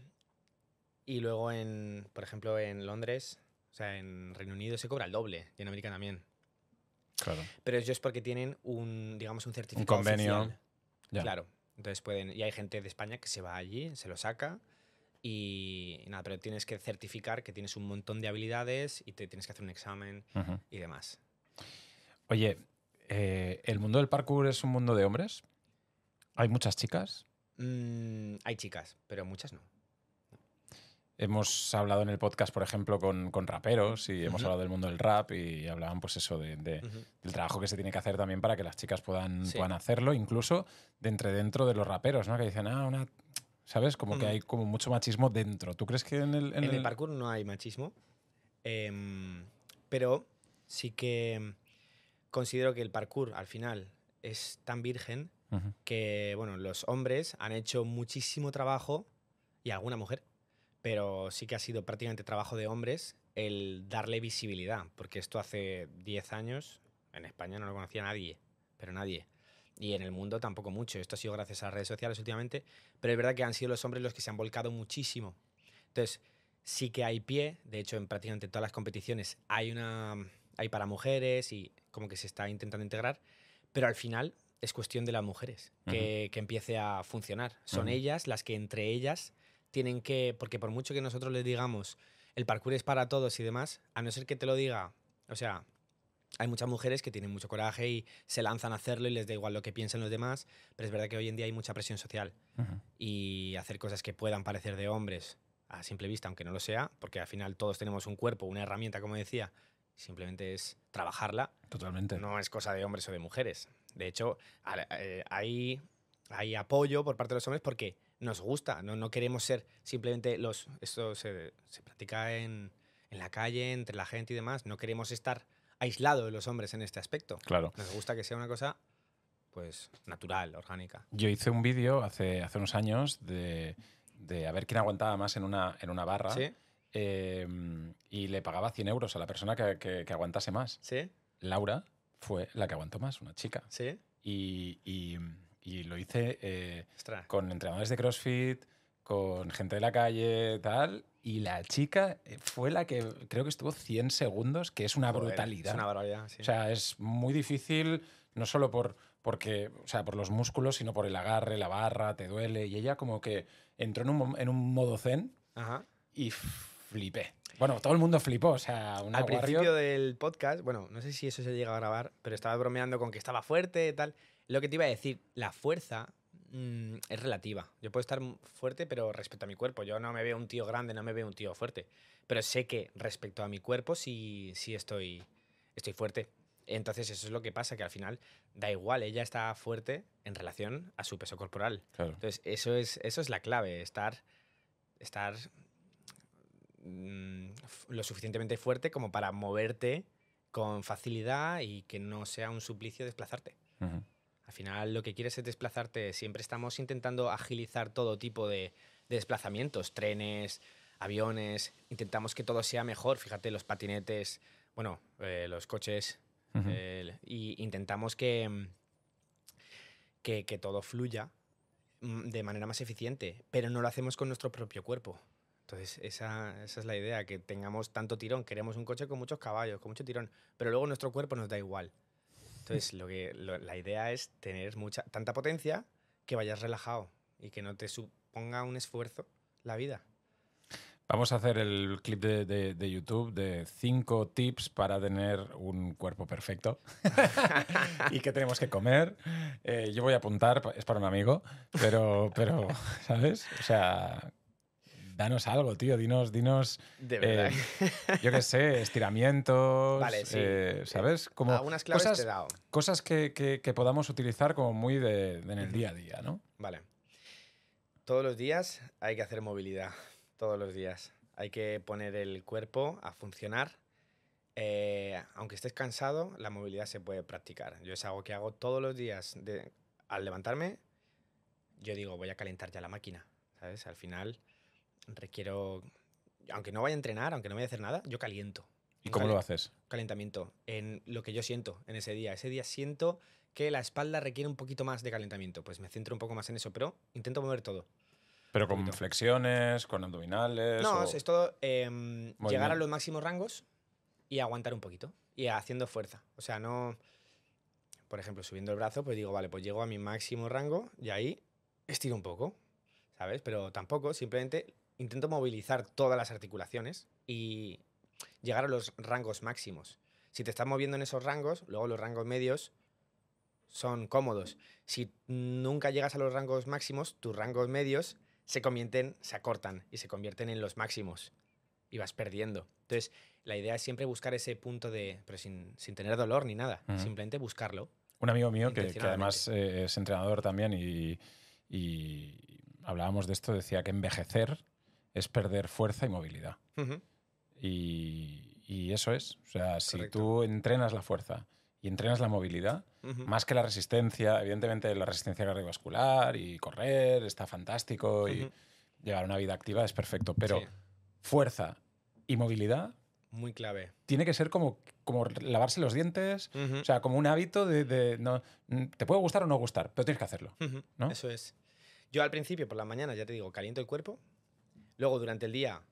y luego, en, por ejemplo, en Londres, o sea, en Reino Unido se cobra el doble y en América también. Claro. Pero ellos porque tienen un, digamos, un certificado convenio, oficial. ya. Claro. Entonces pueden. Y hay gente de España que se va allí, se lo saca. Y, y nada, pero tienes que certificar que tienes un montón de habilidades y te tienes que hacer un examen y demás. Oye, eh, ¿el mundo del parkour es un mundo de hombres? ¿Hay muchas chicas? Mm, hay chicas, pero muchas no. Hemos hablado en el podcast, por ejemplo, con, con raperos y hemos hablado del mundo del rap y hablaban, pues eso, de, de- del trabajo que se tiene que hacer también para que las chicas puedan, Sí. puedan hacerlo, incluso de entre dentro de los raperos, ¿no? Que dicen, ah, una. ¿Sabes? Como que Ujú. hay como mucho machismo dentro. ¿Tú crees que en el. en En el el- parkour no hay machismo, em, pero sí que considero que el parkour al final es tan virgen que bueno, los hombres han hecho muchísimo trabajo y alguna mujer, pero sí que ha sido prácticamente trabajo de hombres el darle visibilidad, porque esto hace 10 años en España no lo conocía nadie, pero nadie. Y en el mundo tampoco mucho. Esto ha sido gracias a las redes sociales últimamente, pero es verdad que han sido los hombres los que se han volcado muchísimo. Entonces, sí que hay pie, de hecho en prácticamente todas las competiciones hay una hay para mujeres y como que se está intentando integrar, pero al final es cuestión de las mujeres que, que empiece a funcionar. Son Ujú. ellas las que entre ellas tienen que, porque por mucho que nosotros les digamos el parkour es para todos y demás, a no ser que te lo diga, o sea, hay muchas mujeres que tienen mucho coraje y se lanzan a hacerlo y les da igual lo que piensen los demás, pero es verdad que hoy en día hay mucha presión social Ujú. y hacer cosas que puedan parecer de hombres a simple vista, aunque no lo sea, porque al final todos tenemos un cuerpo, una herramienta, como decía, simplemente es trabajarla, Totalmente. no es cosa de hombres o de mujeres. De hecho, eh, hay, hay apoyo por parte de los hombres porque nos gusta, no, no queremos ser simplemente los... Esto se, se practica en, en la calle, entre la gente y demás, no queremos estar aislados de los hombres en este aspecto. Claro. Nos gusta que sea una cosa, pues, natural, orgánica. Yo hice un vídeo hace, hace unos años de, de a ver quién aguantaba más en una, en una barra. ¿Sí? eh, y le pagaba 100 euros a la persona que, que- que aguantase más. ¿Sí? Laura fue la que aguantó más, una chica. ¿Sí? Y, y- y lo hice eh, con entrenadores de CrossFit, con gente de la calle, tal. Y la chica eh, fue la que creo que estuvo 100 segundos, que es una Joder, brutalidad. Es una barbaridad, sí. O sea, es muy difícil, no solo por, porque, o sea, por los músculos, sino por el agarre, la barra, te duele. Y ella como que entró en un, en un modo zen Ajá. y flipé. Bueno, todo el mundo flipó, o sea, una Al Warrior- principio del podcast, bueno, no sé si eso se llega a grabar, pero estaba bromeando con que estaba fuerte y tal. Lo que te iba a decir, la fuerza mm, es relativa. Yo puedo estar fuerte, pero respecto a mi cuerpo. Yo no me veo un tío grande, no me veo un tío fuerte. Pero sé que respecto a mi cuerpo sí, sí estoy, estoy fuerte. Entonces eso es lo que pasa, que al final da igual, ella está fuerte en relación a su peso corporal. Claro. Entonces, eso es, eso es la clave, estar, estar mm, lo suficientemente fuerte como para moverte con facilidad y que no sea un suplicio desplazarte. Ujú. Al final lo que quieres es desplazarte. Siempre estamos intentando agilizar todo tipo de, de desplazamientos, trenes, aviones. Intentamos que todo sea mejor. Fíjate, los patinetes, bueno, eh, los coches. Eh, y intentamos que, que, que todo fluya mm, de manera más eficiente, pero no lo hacemos con nuestro propio cuerpo. Entonces, esa, esa es la idea, que tengamos tanto tirón. Queremos un coche con muchos caballos, con mucho tirón, pero luego nuestro cuerpo nos da igual. Entonces, lo que, lo- la idea es tener mucha, tanta potencia que vayas relajado y que no te suponga un esfuerzo la vida. Vamos a hacer el clip de, de- de YouTube de cinco tips para tener un cuerpo perfecto [laughs] y qué tenemos que comer. Eh, yo voy a apuntar, es para un amigo, pero, pero ¿sabes? O sea, danos algo, tío, dinos, dinos, De eh, verdad. yo qué sé, estiramientos, [laughs] Vale, sí. eh, ¿sabes? Como Algunas claves cosas, te he dado. cosas que, que- que podamos utilizar como muy de, de en el día a día, ¿no? Vale. Todos los días hay que hacer movilidad. Todos los días. Hay que poner el cuerpo a funcionar. Eh, aunque estés cansado, la movilidad se puede practicar. Yo es algo que hago todos los días. De, al levantarme, yo digo, voy a calentar ya la máquina. ¿Sabes? Al final requiero, aunque no vaya a entrenar, aunque no vaya a hacer nada, yo caliento. ¿Y cómo lo haces? Calentamiento. En lo que yo siento en ese día. Ese día siento que la espalda requiere un poquito más de calentamiento. Pues me centro un poco más en eso, pero intento mover todo. Pero con poquito. flexiones, con abdominales. No, o- es todo em, llegar a los máximos rangos y aguantar un poquito. Y haciendo fuerza. O sea, no. Por ejemplo, subiendo el brazo, pues digo, vale, pues llego a mi máximo rango y ahí estiro un poco. ¿Sabes? Pero tampoco, simplemente intento movilizar todas las articulaciones y llegar a los rangos máximos. Si te estás moviendo en esos rangos, luego los rangos medios son cómodos. Si nunca llegas a los rangos máximos, tus rangos medios se convierten, se acortan y se convierten en los máximos y vas perdiendo. Entonces, la idea es siempre buscar ese punto de, pero sin, sin tener dolor ni nada, simplemente buscarlo. Un amigo mío que, que además eh, es entrenador también y, y hablábamos de esto, decía que envejecer es perder fuerza y movilidad. Y, y eso es. O sea, si tú entrenas la fuerza y entrenas la movilidad, más que la resistencia, evidentemente la resistencia cardiovascular y correr está fantástico y llevar una vida activa es perfecto, pero Sí, fuerza y movilidad muy clave. tiene que ser como, como lavarse los dientes, o sea, como un hábito de, de no, mm, te puede gustar o no gustar, pero tienes que hacerlo. ¿no? Eso es. Yo al principio, por la mañana, ya te digo, caliento el cuerpo. Luego, durante el día,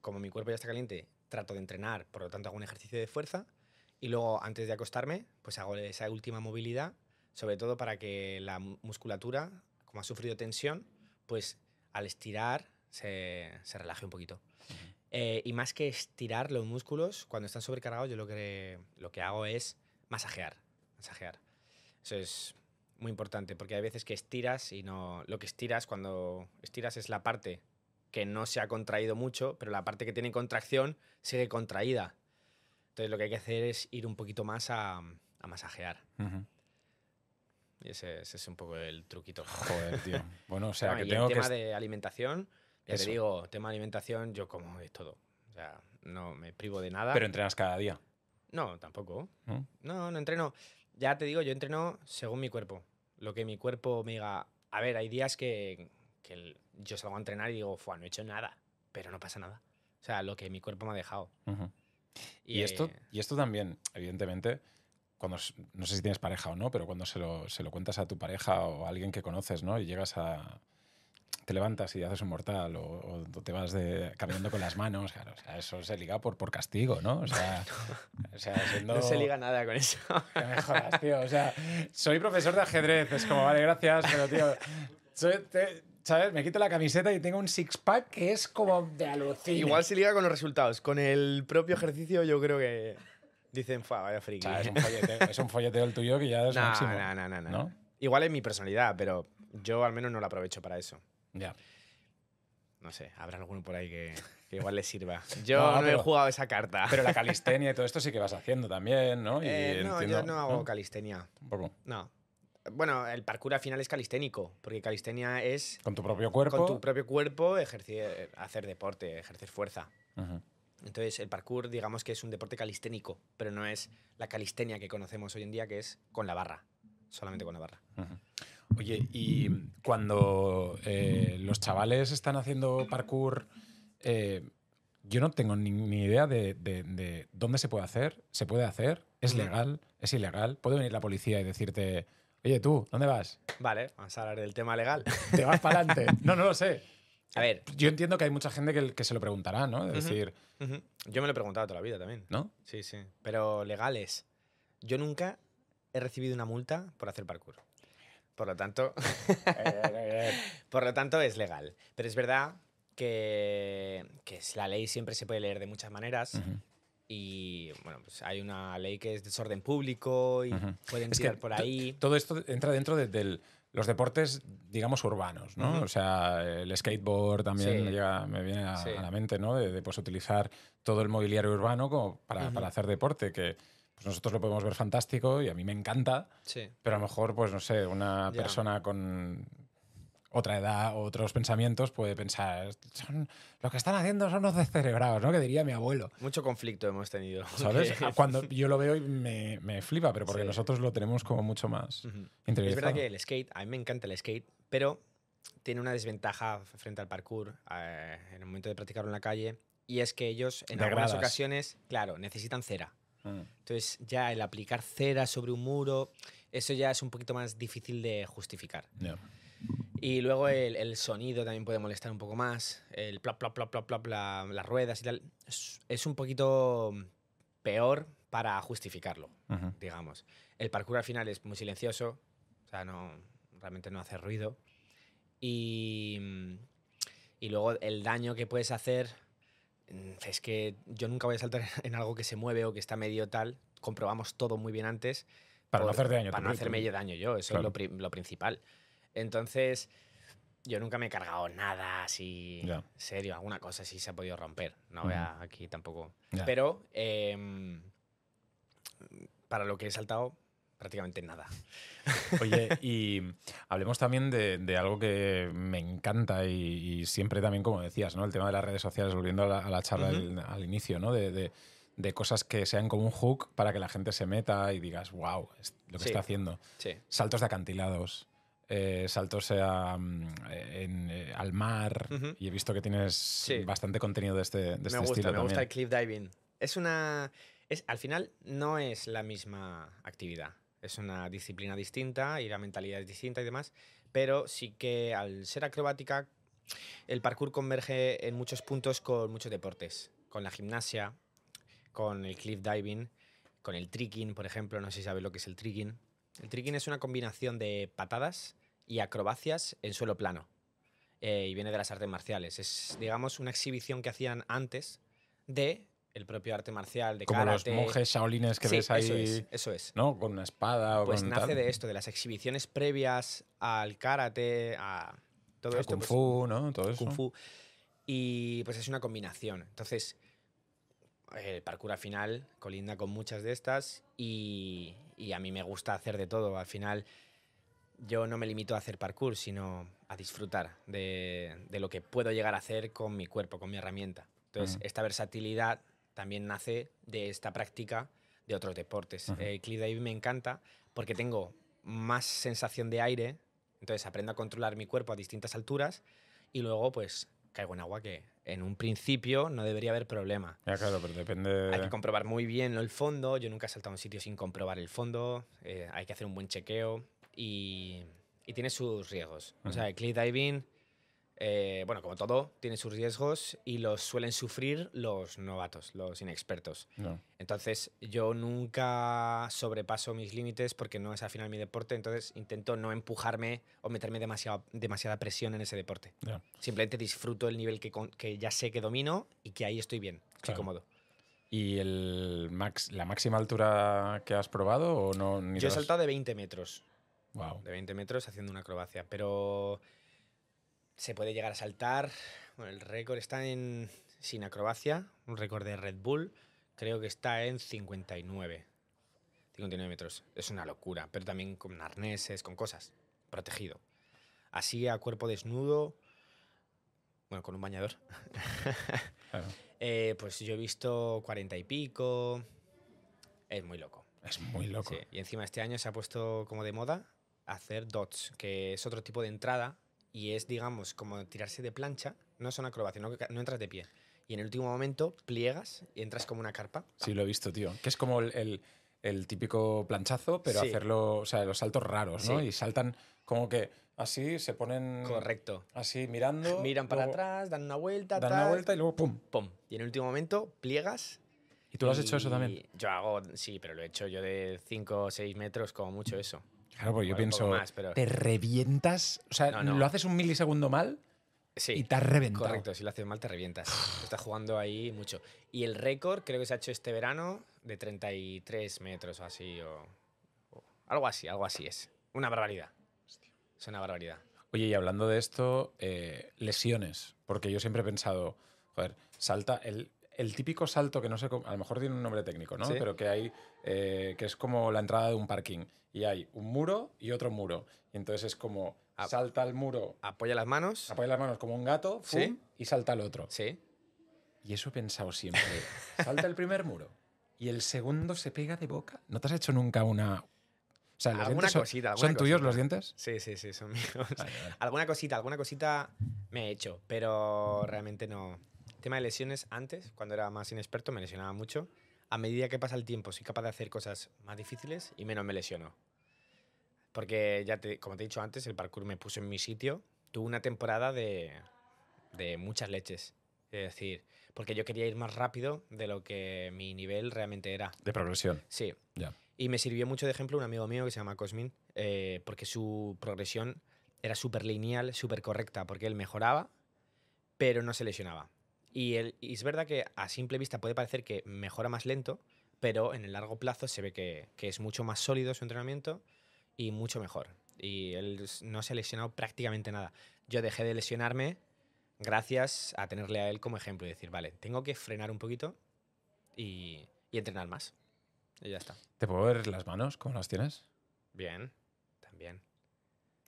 como mi cuerpo ya está caliente, trato de entrenar, por lo tanto, hago un ejercicio de fuerza. Y luego, antes de acostarme, pues hago esa última movilidad, sobre todo para que la mu- musculatura, como ha sufrido tensión, pues al estirar se, se relaje un poquito. Eh, y más que estirar los músculos, cuando están sobrecargados, yo lo que, lo que hago es masajear. Masajear. Eso es muy importante, porque hay veces que estiras y no. Lo que estiras, cuando estiras, es la parte que no se ha contraído mucho, pero la parte que tiene contracción sigue contraída. Entonces lo que hay que hacer es ir un poquito más a, a masajear. Y ese, ese es un poco el truquito. Joder, tío. [laughs] Bueno, o sea, Bueno, que y tengo el tema de alimentación, ya Eso. te digo, tema de alimentación, yo como de todo. O sea, no me privo de nada. Pero entrenas cada día. no, tampoco. ¿no? No, no entreno. Ya te digo, yo entreno según mi cuerpo. Lo que mi cuerpo me diga. A ver, hay días que, que el- yo salgo a entrenar y digo, Fua, no he hecho nada. Pero no pasa nada. O sea, lo que mi cuerpo me ha dejado. Y, esto, eh, y esto también, evidentemente, cuando, no sé si tienes pareja o no, pero cuando se lo, se lo cuentas a tu pareja o a alguien que conoces, ¿no? Y llegas a... Te levantas y haces un mortal o, o te vas de, caminando con las manos, claro, o sea, eso se liga por, por castigo, ¿no? O sea, [laughs] o sea, siendo... No se liga nada con eso. Que me jodas, tío. O sea, soy profesor de ajedrez. Es como, vale, gracias, pero, tío. soy- te- ¿Sabes? Me quito la camiseta y tengo un six-pack que es como de alucina. Igual se liga con los resultados. Con el propio ejercicio, yo creo que dicen, Fua, vaya friki. Es un, folleteo, es un folleteo el tuyo que ya es [laughs] No, máximo. no, no, no, no. ¿no? Igual es mi personalidad, pero yo al menos no la aprovecho para eso. Ya. No sé, habrá alguno por ahí que, que igual le sirva. [laughs] Yo No, no, he pero- jugado esa carta. Pero la [laughs] calistenia y todo esto sí que vas haciendo también, ¿no? Y Eh, no, yo entiendo- no hago calistenia. Tampoco. No. Bueno, el parkour al final es calisténico, porque calistenia es Con tu propio cuerpo. con tu propio cuerpo ejercer, hacer deporte, ejercer fuerza. Entonces, el parkour, digamos que es un deporte calisténico, pero no es la calistenia que conocemos hoy en día, que es con la barra, solamente con la barra. Oye, y cuando eh, los chavales están haciendo parkour, eh, yo no tengo ni, ni idea de, de- de dónde se puede hacer. ¿Se puede hacer? ¿Es legal? ¿Es ilegal? ¿Puede venir la policía y decirte, oye tú, ¿dónde vas? Vale, vamos a hablar del tema legal. ¿Te vas para adelante? [laughs] No, no lo sé. A ver, Yo entiendo que hay mucha gente que, que se lo preguntará, ¿no? De Ujú. decir, ujú, yo me lo he preguntado toda la vida también. ¿no? Sí, sí. Pero legales. Yo nunca he recibido una multa por hacer parkour. Por lo tanto, [laughs] por lo tanto es legal. Pero es verdad que, que es- la ley siempre se puede leer de muchas maneras. Ujú. Y bueno, pues hay una ley que es desorden público y pueden Es que por ahí. Todo esto entra dentro de, los deportes, digamos, urbanos, ¿no? O sea, el skateboard también Sí. me, llega- me viene a, Sí. a la mente, ¿no? De, de, pues, utilizar todo el mobiliario urbano como para, hacer deporte, que pues, nosotros lo podemos ver fantástico y a mí me encanta, Sí. pero a lo mejor, pues no sé, una persona con otra edad, otros pensamientos, puede pensar, son, lo que están haciendo son los descerebrados, ¿no? Que diría mi abuelo. Mucho conflicto hemos tenido. [laughs] ¿Sabes? [laughs] Cuando yo lo veo y me, me flipa, pero porque Sí. nosotros lo tenemos como mucho más Ujú. Es interiorizado. verdad que el skate, a mí me encanta el skate, pero tiene una desventaja frente al parkour eh, en el momento de practicarlo en la calle, y es que ellos en algunas ocasiones, claro, necesitan cera. Mm. Entonces ya el aplicar cera sobre un muro, eso ya es un poquito más difícil de justificar. Ya. Y luego el, el sonido también puede molestar un poco más, el plop, plop, plop, plop, plop, la- las ruedas y tal, es, es un poquito peor para justificarlo digamos. El parkour al final es muy silencioso, o sea, no, realmente no hace ruido. Y, mm, y luego el daño que puedes hacer mm, es que yo nunca voy a saltar [laughs] en algo que se mueve o que está medio tal. Comprobamos todo muy bien antes. Para no por- hacerte daño. Para no hacerme daño yo, eso Claro. es lo, lo principal. Entonces, yo nunca me he cargado nada así Ya. serio, alguna cosa sí se ha podido romper. No voy a aquí tampoco. Pero em, para lo que he saltado, prácticamente nada. [laughs] Oye, y hablemos también de, de algo que me encanta y, y siempre también, como decías, ¿no? El tema de las redes sociales, volviendo a la, a la charla al, al inicio, ¿no? De, de- de cosas que sean como un hook para que la gente se meta y digas, wow, es lo que Sí. está haciendo. Sí. Saltos de acantilados, eh, saltos a, mm, en, eh, al mar. Y he visto que tienes bastante contenido de este, de este me gusta, estilo me gusta el cliff diving. Es una. Es, al final no es la misma actividad. Es una disciplina distinta y la mentalidad es distinta y demás. Pero sí que al ser acrobática, el parkour converge en muchos puntos con muchos deportes. Con la gimnasia, con el cliff diving, con el tricking, por ejemplo. No sé si sabes lo que es el tricking. El tricking es una combinación de patadas y acrobacias en suelo plano. Eh, y viene de las artes marciales. Es, digamos, una exhibición que hacían antes de el propio arte marcial, de Como los karate. monjes shaolines que Sí, ves ahí, Eso es, eso es. ¿no? Con una espada o Pues con nace tal. de esto, de las exhibiciones previas al karate, a todo Al esto. Kung pues, Fu, ¿no? Todo eso. Kung Fu. Y pues es una combinación. Entonces, el parkour al final colinda con muchas de estas y, y a mí me gusta hacer de todo. Al final, yo no me limito a hacer parkour, sino a disfrutar de, de lo que puedo llegar a hacer con mi cuerpo, con mi herramienta. Entonces, esta versatilidad también nace de esta práctica de otros deportes. El cliff diving me encanta porque tengo más sensación de aire, entonces aprendo a controlar mi cuerpo a distintas alturas y luego pues caigo en agua que en un principio no debería haber problema. Ya, claro, pero depende. Hay que comprobar muy bien el fondo. Yo nunca he saltado a un sitio sin comprobar el fondo. eh, hay que hacer un buen chequeo y, y tiene sus riesgos. O sea, el cliff diving, eh, bueno, como todo, tiene sus riesgos y los suelen sufrir los novatos, los inexpertos. No. Entonces, yo nunca sobrepaso mis límites porque no es al final mi deporte, entonces intento no empujarme o meterme demasiado, demasiada presión en ese deporte. Simplemente disfruto el nivel que, ya sé que domino y que ahí estoy bien, estoy Claro. cómodo. ¿Y el max, la máxima altura que has probado o no? Ni Yo he saltado de 20 metros, Wow. de 20 metros haciendo una acrobacia, pero se puede llegar a saltar. Bueno, el récord está en, sin acrobacia, un récord de Red Bull, creo que está en 59. 59 metros. Es una locura, pero también con arneses, con cosas, protegido. Así a cuerpo desnudo, bueno, con un bañador. [laughs] Claro. Eh, pues yo he visto 40 y pico. Es muy loco. Es muy loco. Sí, Y encima este año se ha puesto como de moda hacer dots, que es otro tipo de entrada y es, digamos, como tirarse de plancha. No son acrobacias, no, no entras de pie. Y en el último momento pliegas y entras como una carpa. Sí, lo he visto, tío. Que es como el, el- el típico planchazo, pero Sí. hacerlo, o sea, los saltos raros, ¿no? Sí. Y saltan como que así, se ponen Correcto. así mirando. Miran para atrás, dan una vuelta, Dan tal, una vuelta y luego ¡pum! ¡pum! Y en el último momento pliegas. ¿Y tú lo has hecho eso también? Yo hago, sí, pero lo he hecho yo de 5 o 6 metros, como mucho eso. Claro, pues yo pienso, más, pero- te revientas, o sea, No, no. lo haces un milisegundo mal Sí. y te has reventado. Correcto, si lo haces mal te revientas. [sighs] Estás jugando ahí mucho. Y el récord creo que se ha hecho este verano de 33 metros o así. O, o algo así, algo así es. Una barbaridad. Es una barbaridad. Oye, y hablando de esto, eh, lesiones, porque yo siempre he pensado, joder, salta el, el típico salto que no sé, a lo mejor tiene un nombre técnico, ¿no? Sí. Pero que hay, eh, que es como la entrada de un parking. Y hay un muro y otro muro. Y entonces es como salta el muro, Apoya las manos. apoya las manos como un gato, ¡fum! Sí. y salta el otro. Sí. Y eso he pensado siempre. Salta el primer muro y el segundo se pega de boca. ¿No te has hecho nunca una... O sea, ¿los Alguna son, cosita, alguna ¿son tuyos los dientes? Sí, sí, sí, son míos. Vale, vale. alguna cosita, alguna cosita me he hecho, pero realmente no. Tema de lesiones, antes, cuando era más inexperto, me lesionaba mucho. A medida que pasa el tiempo, soy capaz de hacer cosas más difíciles y menos me lesiono. Porque ya te, como te he dicho antes, el parkour me puso en mi sitio. Tuve una temporada de, de muchas leches. Es decir, porque yo quería ir más rápido de lo que mi nivel realmente era. De progresión. Sí. Ya. Y me sirvió mucho de ejemplo un amigo mío que se llama Cosmin, eh, porque su progresión era súper lineal, súper correcta, porque él mejoraba, pero no se lesionaba. Y, él, y es verdad que a simple vista puede parecer que mejora más lento, pero en el largo plazo se ve que, que es mucho más sólido su entrenamiento y mucho mejor. Y él no se ha lesionado prácticamente nada. Yo dejé de lesionarme gracias a tenerle a él como ejemplo y decir, vale, tengo que frenar un poquito y, y entrenar más. Y ya está. ¿Te puedo ver las manos? ¿Cómo las tienes? Bien, también.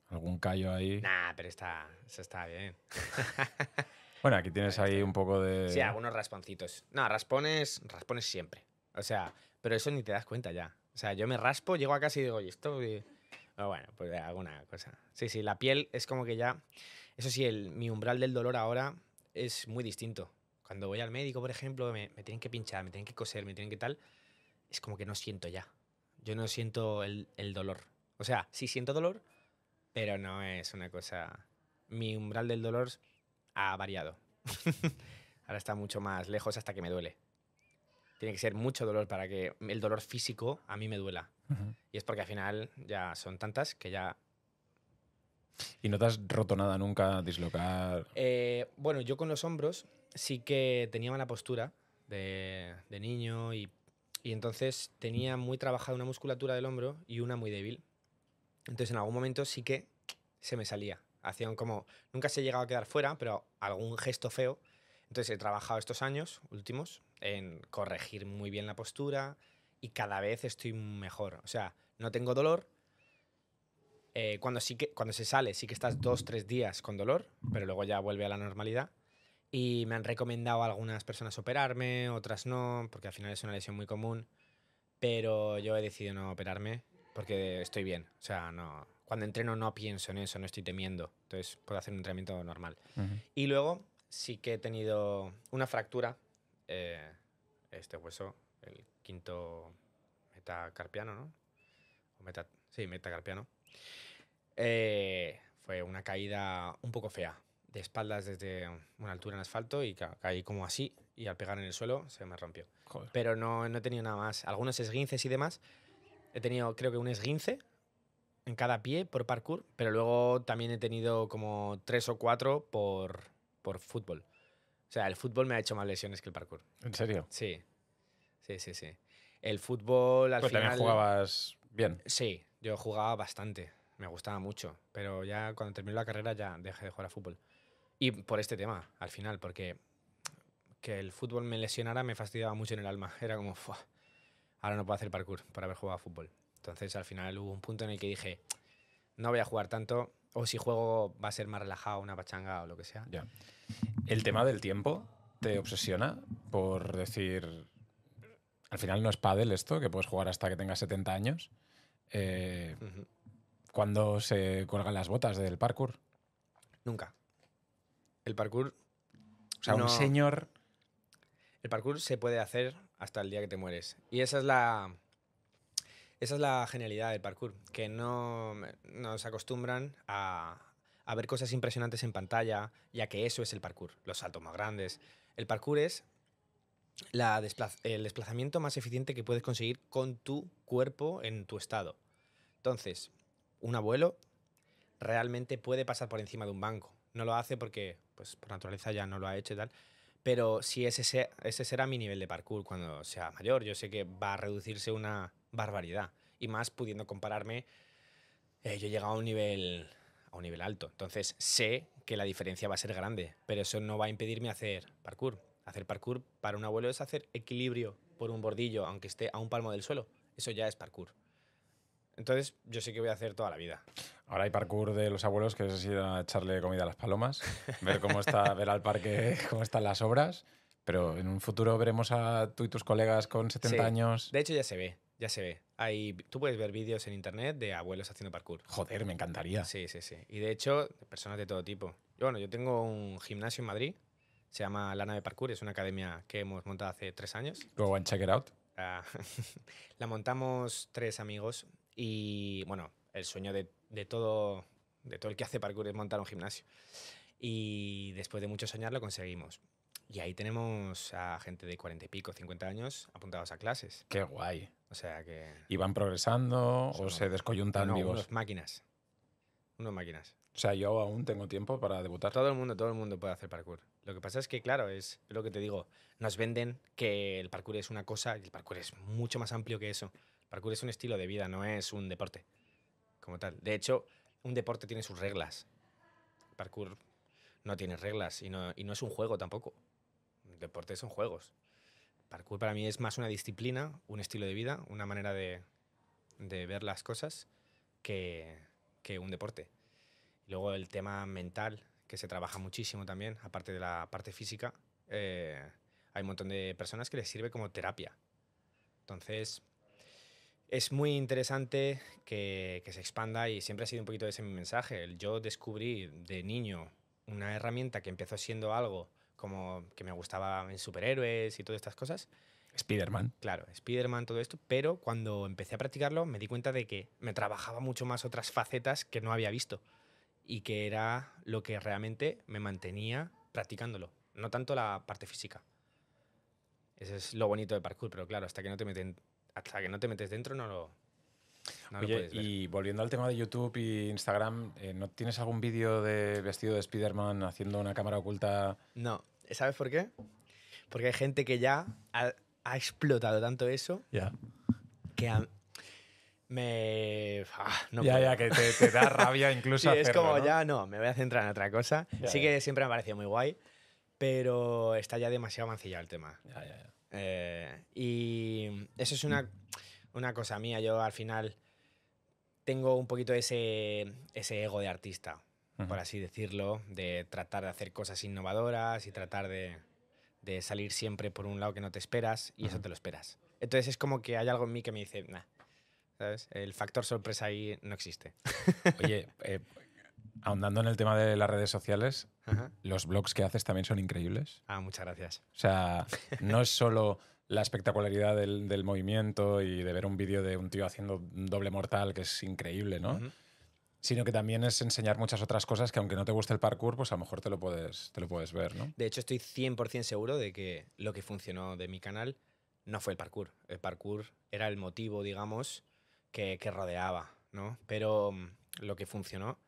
¿Algún callo ahí? Nah, pero está, eso está bien. [laughs] Bueno, aquí tienes ahí un poco de... Sí, algunos rasponcitos. No, raspones, raspones siempre. O sea, pero eso ni te das cuenta ya. O sea, yo me raspo, llego a casa y digo, ¿y esto? Bueno, pues alguna cosa. Sí, sí, la piel es como que ya... Eso sí, el, mi umbral del dolor ahora es muy distinto. Cuando voy al médico, por ejemplo, me, me tienen que pinchar, me tienen que coser, me tienen que tal, es como que no siento ya. Yo no siento el, el dolor. O sea, sí siento dolor, pero no es una cosa... Mi umbral del dolor ha variado. [laughs] Ahora está mucho más lejos hasta que me duele. Tiene que ser mucho dolor para que el dolor físico a mí me duela. Y es porque al final ya son tantas que ya... ¿Y no te has roto nada nunca, dislocar? Eh, bueno, yo con los hombros sí que tenía mala postura de, de niño y, y entonces tenía muy trabajada una musculatura del hombro y una muy débil. Entonces en algún momento sí que se me salía. Hacían como... Nunca se llegaba a quedar fuera, pero algún gesto feo. Entonces he trabajado estos años últimos en corregir muy bien la postura y cada vez estoy mejor. O sea, no tengo dolor. Eh, cuando, sí que, cuando se sale, sí que estás dos, tres días con dolor, pero luego ya vuelve a la normalidad. Y me han recomendado a algunas personas operarme, otras no, porque al final es una lesión muy común. Pero yo he decidido no operarme porque estoy bien. O sea, no, cuando entreno no pienso en eso, no estoy temiendo. Entonces puedo hacer un entrenamiento normal. Ujú. Y luego sí que he tenido una fractura, eh, este hueso, el quinto metacarpiano, ¿no? O meta, sí, metacarpiano. Eh, fue una caída un poco fea, de espaldas desde una altura en asfalto y ca- caí como así y al pegar en el suelo se me rompió. Joder. Pero no, no he tenido nada más. Algunos esguinces y demás. He tenido creo que un esguince en cada pie por parkour, pero luego también he tenido como tres o cuatro por, por fútbol. O sea, el fútbol me ha hecho más lesiones que el parkour. ¿En serio? Sí, sí, sí, sí. El fútbol al Pues final... también jugabas bien. Sí, yo jugaba bastante, me gustaba mucho, pero ya cuando terminé la carrera ya dejé de jugar a fútbol. Y por este tema, al final, porque que el fútbol me lesionara me fastidiaba mucho en el alma. [laughs] Era como, "Fua, ahora no puedo hacer parkour por haber jugado a fútbol. Entonces al final hubo un punto en el que dije, no voy a jugar tanto, o si juego va a ser más relajado, una pachanga o lo que sea. Ya. El tema del tiempo te obsesiona por decir. Al final no es pádel esto, que puedes jugar hasta que tengas 70 años. Eh. ¿Cuándo se cuelgan las botas del parkour? Nunca. El parkour O sea, No. un señor. El parkour se puede hacer hasta el día que te mueres. Y esa es la. Esa es la genialidad del parkour. Que no nos acostumbran a, ver cosas impresionantes en pantalla, ya que eso es el parkour. Los saltos más grandes. El parkour es el desplazamiento más eficiente que puedes conseguir con tu cuerpo en tu estado. Entonces, un abuelo realmente puede pasar por encima de un banco. No lo hace porque, pues, por naturaleza ya no lo ha hecho y tal. Pero si ese, se- ese será mi nivel de parkour cuando sea mayor, yo sé que va a reducirse una barbaridad. Y más pudiendo compararme, eh, yo he llegado a un nivel a un nivel alto. Entonces sé que la diferencia va a ser grande, pero eso no va a impedirme hacer parkour. Hacer parkour para un abuelo es hacer equilibrio por un bordillo, aunque esté a un palmo del suelo. Eso ya es parkour. Entonces, yo sé que voy a hacer toda la vida. Ahora hay parkour de los abuelos que es ir a echarle comida a las palomas, ver cómo está, [laughs] ver al parque cómo están las obras. Pero en un futuro veremos a tú y tus colegas con 70 Sí. años. De hecho, ya se ve, ya se ve. Hay, tú puedes ver vídeos en internet de abuelos haciendo parkour. Joder, me encantaría. Sí, sí, sí. Y de hecho, personas de todo tipo. Yo, bueno, yo tengo un gimnasio en Madrid, se llama La Nave Parkour, es una academia que hemos montado hace tres años. Go and check it out. Ah, [laughs] la montamos tres amigos y, bueno, el sueño de, de todo, de todo el que hace parkour es montar un gimnasio. Y después de mucho soñar lo conseguimos. Y ahí tenemos a gente de 40 y pico, 50 años apuntados a clases. Qué guay. O sea que... ¿Y van progresando o se descoyuntan no, vivos? unos máquinas. Unos máquinas. O sea, yo aún tengo tiempo para debutar. Todo el mundo, todo el mundo puede hacer parkour. Lo que pasa es que, claro, es lo que te digo. Nos venden que el parkour es una cosa y el parkour es mucho más amplio que eso. El parkour es un estilo de vida, no es un deporte como tal. De hecho, un deporte tiene sus reglas. El parkour no tiene reglas y no, y no es un juego tampoco. El deporte son juegos. Parkour para mí es más una disciplina, un estilo de vida, una manera de, ver las cosas que, un deporte. Luego el tema mental, que se trabaja muchísimo también, aparte de la parte física, eh, hay un montón de personas que les sirve como terapia. Entonces, es muy interesante que, que se expanda y siempre ha sido un poquito ese mi mensaje. Yo descubrí de niño una herramienta que empezó siendo algo como que me gustaba en superhéroes y todas estas cosas. Spider-Man. Claro, Spider-Man, todo esto, pero cuando empecé a practicarlo me di cuenta de que me trabajaba mucho más otras facetas que no había visto y que era lo que realmente me mantenía practicándolo, no tanto la parte física. Eso es lo bonito de parkour, pero claro, hasta que no te meten, hasta que no te metes dentro no lo, no Oye, y volviendo al tema de YouTube y Instagram, eh, ¿no tienes algún vídeo de vestido de Spider-Man haciendo una cámara oculta? No, ¿sabes por qué? Porque hay gente que ya ha, ha explotado tanto eso Ya. que a- me... ah, no ya, puedo. ya, que te, te da rabia [laughs] incluso Sí, es hacerlo, como ¿no? ya no, me voy a centrar en otra cosa. Ya, sí ya. que siempre me ha parecido muy guay, pero está ya demasiado mancillado el tema. Ya. Eh, y eso es una, una cosa mía. Yo al final tengo un poquito ese, ese ego de artista, por así decirlo, de tratar de hacer cosas innovadoras y tratar de, de salir siempre por un lado que no te esperas y eso te lo esperas. Entonces es como que hay algo en mí que me dice, nah, ¿sabes? El factor sorpresa ahí no existe. [laughs] Oye, eh, ahondando en el tema de las redes sociales, Ajá. los blogs que haces también son increíbles. Ah, muchas gracias. O sea, no es solo la espectacularidad del, del movimiento y de ver un vídeo de un tío haciendo un doble mortal, que es increíble, ¿no? Sino que también es enseñar muchas otras cosas que aunque no te guste el parkour, pues a lo mejor te lo puedes, te lo puedes ver, ¿no? De hecho, estoy 100% seguro de que lo que funcionó de mi canal no fue el parkour. El parkour era el motivo, digamos, que, que rodeaba, ¿no? Pero mm, lo que funcionó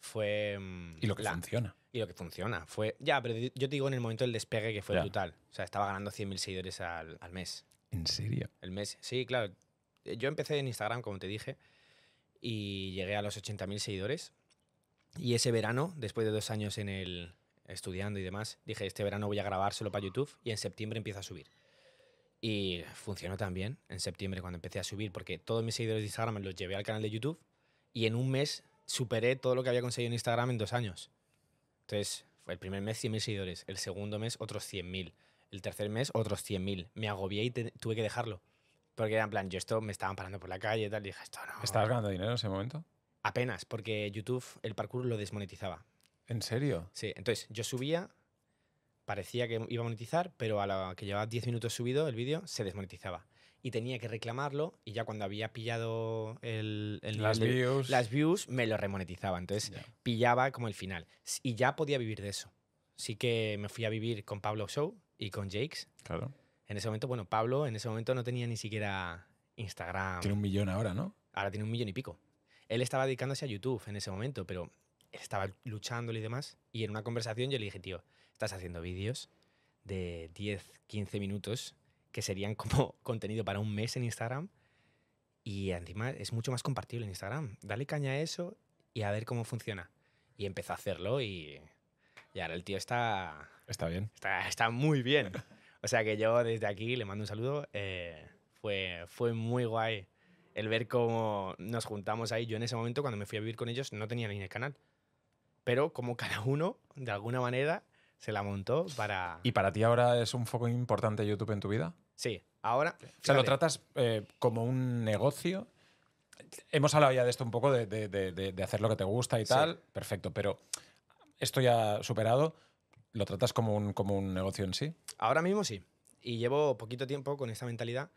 fue... mm, Y lo que la- funciona. Y lo que funciona. Fue, ya, pero yo te digo en el momento del despegue que fue Ya. brutal. O sea, estaba ganando 100.000 seguidores al, al mes. ¿En serio? El mes, sí, claro. Eh, Yo empecé en Instagram, como te dije, y llegué a los 80.000 seguidores. Y ese verano, después de dos años en el estudiando y demás, dije, este verano voy a grabar solo para YouTube y en septiembre empiezo a subir. Y funcionó también en septiembre cuando empecé a subir, porque todos mis seguidores de Instagram los llevé al canal de YouTube y en un mes superé todo lo que había conseguido en Instagram en dos años. Entonces, el primer mes 100.000 seguidores, el segundo mes otros 100.000, el tercer mes otros 100.000. Me agobié y te- tuve que dejarlo. Porque era en plan, yo esto me estaban parando por la calle y tal, y dije, esto no. ¿Estabas ganando dinero en ese momento? Apenas, porque YouTube el parkour lo desmonetizaba. ¿En serio? Sí, entonces yo subía, parecía que iba a monetizar, pero a la que llevaba 10 minutos subido el vídeo se desmonetizaba. Y tenía que reclamarlo y ya cuando había pillado el, el Las nivel views. las views me lo remonetizaba. Entonces pillaba como el final. Y ya podía vivir de eso. Sí que me fui a vivir con Pablo Show y con Jakes. Claro. En ese momento, bueno, Pablo en ese momento no tenía ni siquiera Instagram. Tiene un millón ahora, ¿no? Ahora tiene un millón y pico. Él estaba dedicándose a YouTube en ese momento, pero estaba luchándolo y demás. Y en una conversación yo le dije, tío, estás haciendo vídeos de 10, 15 minutos que serían como [laughs] contenido para un mes en Instagram. Y encima es mucho más compartible en Instagram. Dale caña a eso y a ver cómo funciona. Y empezó a hacerlo y Y ahora el tío está, Está bien. está, está muy bien. O sea que yo desde aquí le mando un saludo. eh, fue, fue muy guay el ver cómo nos juntamos ahí. Yo en ese momento, cuando me fui a vivir con ellos, no tenía ni el canal. Pero como cada uno, de alguna manera, se la montó para... ¿Y para ti ahora es un foco importante YouTube en tu vida? Sí, ahora... O sea, lo tratas eh, como un negocio. Hemos hablado ya de esto un poco, de, de- de- de- de hacer lo que te gusta y Sí. tal. Perfecto, pero esto ya superado, ¿lo tratas como un, como un negocio en sí? Ahora mismo sí. Y llevo poquito tiempo con esta mentalidad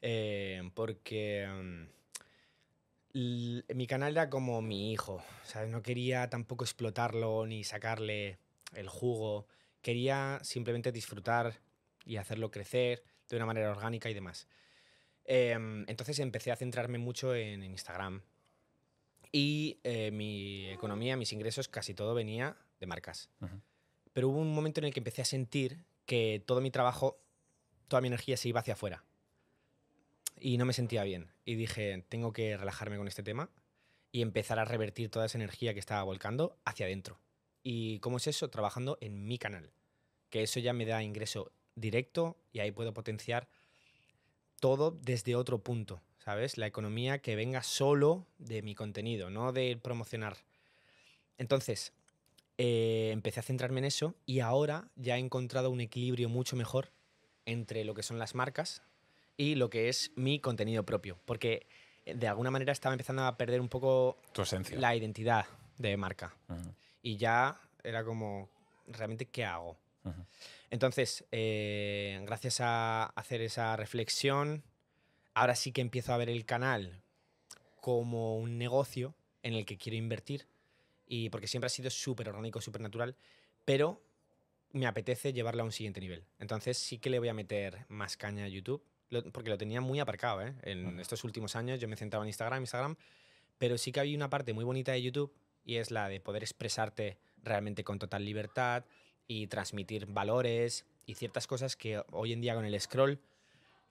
eh, porque mm, mi canal era como mi hijo. ¿sabes? No quería tampoco explotarlo ni sacarle el jugo. Quería simplemente disfrutar y hacerlo crecer de una manera orgánica y demás. Em, entonces empecé a centrarme mucho en, en Instagram. Y eh, mi economía, mis ingresos, casi todo venía de marcas. Pero hubo un momento en el que empecé a sentir que todo mi trabajo, toda mi energía se iba hacia afuera. Y no me sentía bien. Y dije, tengo que relajarme con este tema y empezar a revertir toda esa energía que estaba volcando hacia adentro. ¿Y cómo es eso? Trabajando en mi canal. Que eso ya me da ingreso directo y ahí puedo potenciar todo desde otro punto, ¿sabes? La economía que venga solo de mi contenido, no de promocionar. Entonces, eh, empecé a centrarme en eso y ahora ya he encontrado un equilibrio mucho mejor entre lo que son las marcas y lo que es mi contenido propio. Porque de alguna manera estaba empezando a perder un poco Tu esencia. la identidad de marca. Y ya era como, ¿realmente qué hago? Entonces, eh, gracias a hacer esa reflexión, ahora sí que empiezo a ver el canal como un negocio en el que quiero invertir. Y porque siempre ha sido súper orgánico, súper natural, pero me apetece llevarlo a un siguiente nivel. Entonces sí que le voy a meter más caña a YouTube, lo- porque lo tenía muy aparcado. ¿eh? En estos últimos años yo me centraba en Instagram, Instagram, pero sí que había una parte muy bonita de YouTube y es la de poder expresarte realmente con total libertad y transmitir valores y ciertas cosas que hoy en día con el scroll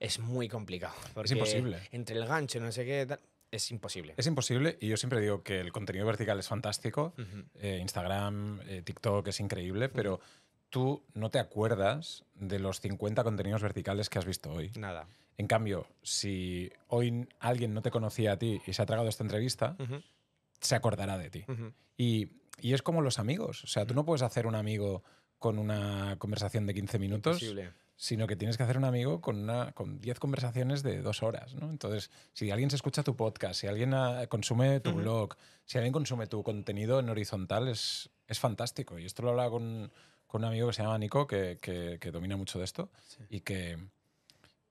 es muy complicado. Porque imposible. Entre el gancho, no sé qué, es imposible. Es imposible y yo siempre digo que el contenido vertical es fantástico. Eh, Instagram, eh, TikTok es increíble, pero tú no te acuerdas de los 50 contenidos verticales que has visto hoy. Nada. En cambio, si hoy alguien no te conocía a ti y se ha tragado esta entrevista, se acordará de ti. Y, y es como los amigos. O sea, tú no puedes hacer un amigo con una conversación de 15 minutos, Imposible. sino que tienes que hacer un amigo con, una, con 10 conversaciones de dos horas. ¿no? Entonces, si alguien se escucha tu podcast, si alguien ah, consume tu blog, si alguien consume tu contenido en horizontal, es, es fantástico. Y esto lo hablaba con, con un amigo que se llama Nico, que, que- que domina mucho de esto Sí. y, que,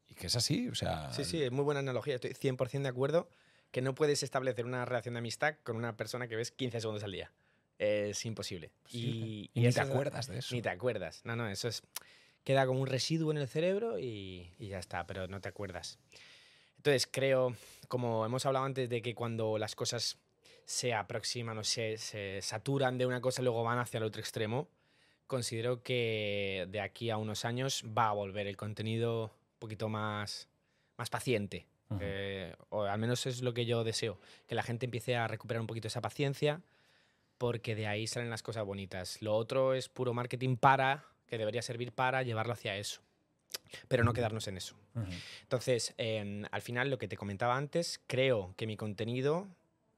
y que es así. O sea, Sí, sí, es muy buena analogía. Estoy 100% de acuerdo que no puedes establecer una relación de amistad con una persona que ves 15 segundos al día. Es imposible. Y, Y, ni te acuerdas de eso. Ni te acuerdas. No, no, eso es. Queda como un residuo en el cerebro y, y ya está, pero no te acuerdas. Entonces, creo, como hemos hablado antes, de que cuando las cosas se aproximan o se, se saturan de una cosa luego van hacia el otro extremo, considero que de aquí a unos años va a volver el contenido un poquito más, más paciente. Eh, o al menos es lo que yo deseo, que la gente empiece a recuperar un poquito esa paciencia, porque de ahí salen las cosas bonitas. Lo otro es puro marketing para, que debería servir para llevarlo hacia eso, pero no quedarnos en eso. Ujú. Entonces, em, al final, lo que te comentaba antes, creo que mi contenido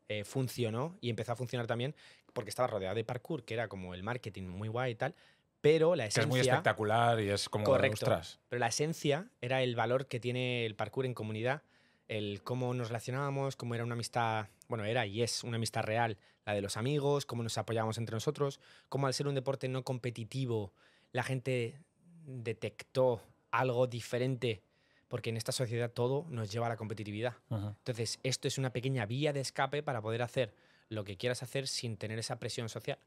eh, funcionó y empezó a funcionar también porque estaba rodeado de parkour, que era como el marketing muy guay y tal, pero la Que es esencia... muy espectacular y es como, Correcto. Pero la esencia era el valor que tiene el parkour en comunidad, el cómo nos relacionábamos, cómo era una amistad, bueno, era y es una amistad real, la de los amigos, cómo nos apoyábamos entre nosotros, cómo al ser un deporte no competitivo, la gente detectó algo diferente, porque en esta sociedad todo nos lleva a la competitividad. Entonces, esto es una pequeña vía de escape para poder hacer lo que quieras hacer sin tener esa presión social.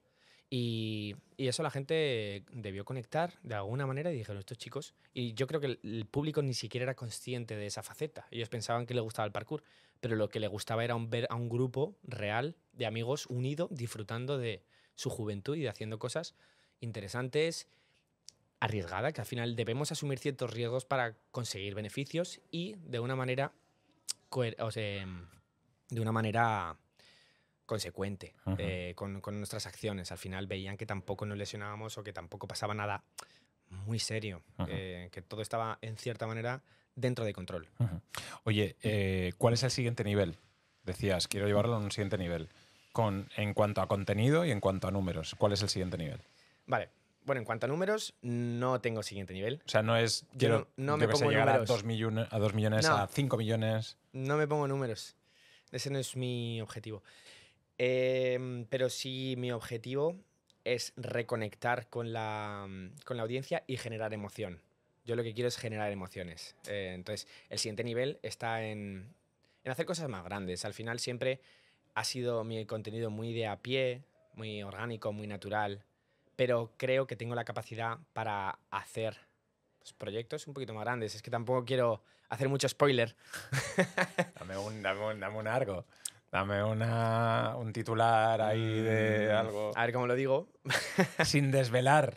Y, eso la gente debió conectar de alguna manera y dijeron, estos chicos, y yo creo que el, público ni siquiera era consciente de esa faceta. Ellos pensaban que le gustaba el parkour, pero lo que le gustaba era ver a un grupo real de amigos unido, disfrutando de su juventud y de haciendo cosas interesantes, arriesgadas, que al final debemos asumir ciertos riesgos para conseguir beneficios y de una manera, em, de una manera consecuente eh, con, con nuestras acciones. Al final veían que tampoco nos lesionábamos o que tampoco pasaba nada muy serio, eh, que todo estaba en cierta manera dentro de control. Oye, eh, ¿cuál es el siguiente nivel? Decías, quiero llevarlo a un siguiente nivel. Con, en cuanto a contenido y en cuanto a números, ¿cuál es el siguiente nivel? Vale, bueno, en cuanto a números, no tengo siguiente nivel. O sea, no es Yo quiero no- no me pongo llegar a números. 2 millones, a, dos millones No. a 5 millones. No me pongo números. Ese no es mi objetivo. Em, pero sí mi objetivo es reconectar con la, con la audiencia y generar emoción. Yo lo que quiero es generar emociones. Eh, entonces, el siguiente nivel está en, en hacer cosas más grandes. Al final siempre ha sido mi contenido muy de a pie, muy orgánico, muy natural, pero creo que tengo la capacidad para hacer pues, proyectos un poquito más grandes. Es que tampoco quiero hacer mucho spoiler, Dame un, dame un, dame un algo. Dame una, un titular ahí de Mm, algo. A ver cómo lo digo. [laughs] Sin desvelar.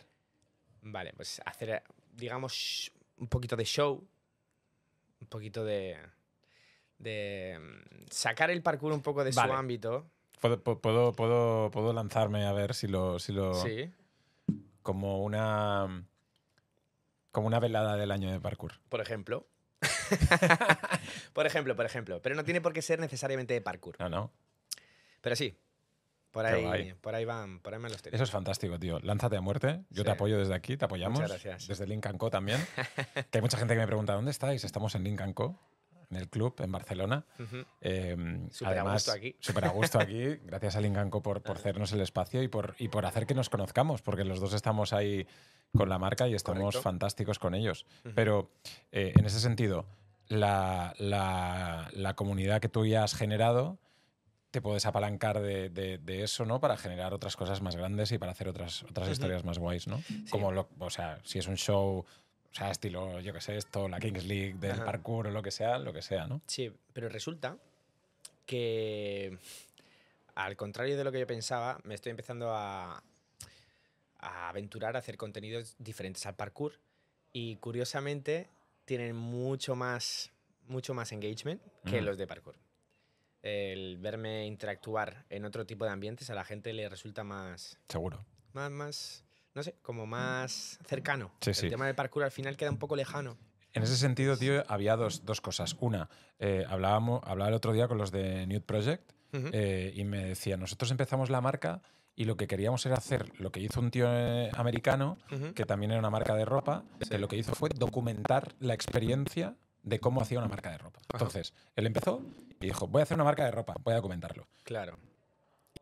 Vale, pues hacer, digamos, un poquito de show, un poquito de. de mm, sacar el parkour un poco de Vale. su ámbito. Puedo, pu- puedo, puedo, puedo lanzarme a ver si lo. Si lo Sí, Como una. Como una velada del año de parkour. por ejemplo. [laughs] por ejemplo, por ejemplo. Pero no tiene por qué ser necesariamente de parkour. No, no. Pero sí. Por ahí, por ahí van, por ahí van los. Eso es fantástico, tío. Lánzate a muerte. Yo Sí. te apoyo desde aquí, te apoyamos. Muchas gracias. Desde Link Co también. que hay mucha gente que me pregunta, ¿dónde estáis? Estamos en Link Co, en el club, en Barcelona. Ujú. Eh, Súper a además, gusto aquí. [laughs] Súper a gusto aquí. Gracias a Link Co por, por hacernos el espacio y por, y por hacer que nos conozcamos, porque los dos estamos ahí con la marca y estamos Correcto. fantásticos con ellos. Pero eh, en ese sentido, la, la- la comunidad que tú ya has generado, te puedes apalancar de, de- de eso, ¿no? Para generar otras cosas más grandes y para hacer otras, otras historias más guays, ¿no? Como, lo, o sea, si es un show, o sea, estilo, yo qué sé, esto, la Kings League del Ajá. parkour o lo que sea, lo que sea, ¿no? Sí, pero resulta que, al contrario de lo que yo pensaba, me estoy empezando a, a aventurar a hacer contenidos diferentes al parkour y curiosamente tienen mucho más, mucho más engagement que Mm. los de parkour. El verme interactuar en otro tipo de ambientes a la gente le resulta más, Seguro. más, más no sé, como más cercano. Sí, el sí. tema del parkour al final queda un poco lejano. En ese sentido, tío, había dos, dos cosas. Una, eh, hablábamos, hablaba el otro día con los de Nude Project eh, y me decía, nosotros empezamos la marca y lo que queríamos era hacer lo que hizo un tío eh, americano, que también era una marca de ropa, Sí. que lo que hizo fue documentar la experiencia de cómo hacía una marca de ropa. Entonces, él empezó y dijo, voy a hacer una marca de ropa, voy a documentarlo. Claro.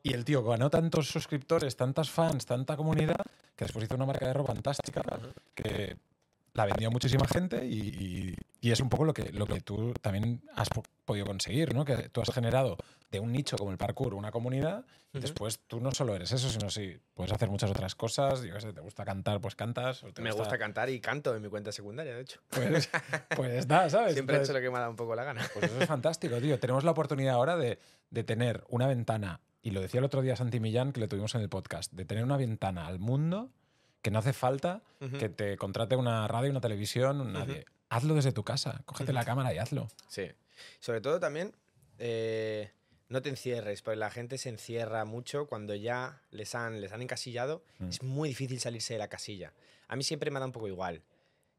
Y el tío ganó tantos suscriptores, tantas fans, tanta comunidad, que después hizo una marca de ropa fantástica, que la vendió a muchísima gente y, y- y es un poco lo que, lo que tú también has po- podido conseguir, ¿no? Que tú has generado de un nicho como el parkour una comunidad y Ujú. después tú no solo eres eso, sino si puedes hacer muchas otras cosas, yo qué sé, te gusta cantar, pues cantas. o te Me gusta cantar y canto en mi cuenta secundaria, de hecho. Pues, [laughs] pues está, ¿sabes? Siempre he Entonces- hecho lo que me ha dado un poco la gana. pues eso es fantástico, tío. Tenemos la oportunidad ahora de, de tener una ventana, y lo decía el otro día Santi Millán, que lo tuvimos en el podcast, de tener una ventana al mundo que no hace falta Ujú. que te contrate una radio, una televisión, nadie. Hazlo desde tu casa, cógete la cámara y hazlo. Sí. Sobre todo también, eh, no te encierres, porque la gente se encierra mucho cuando ya les han, les han encasillado. Mm. Es muy difícil salirse de la casilla. A mí siempre me da un poco igual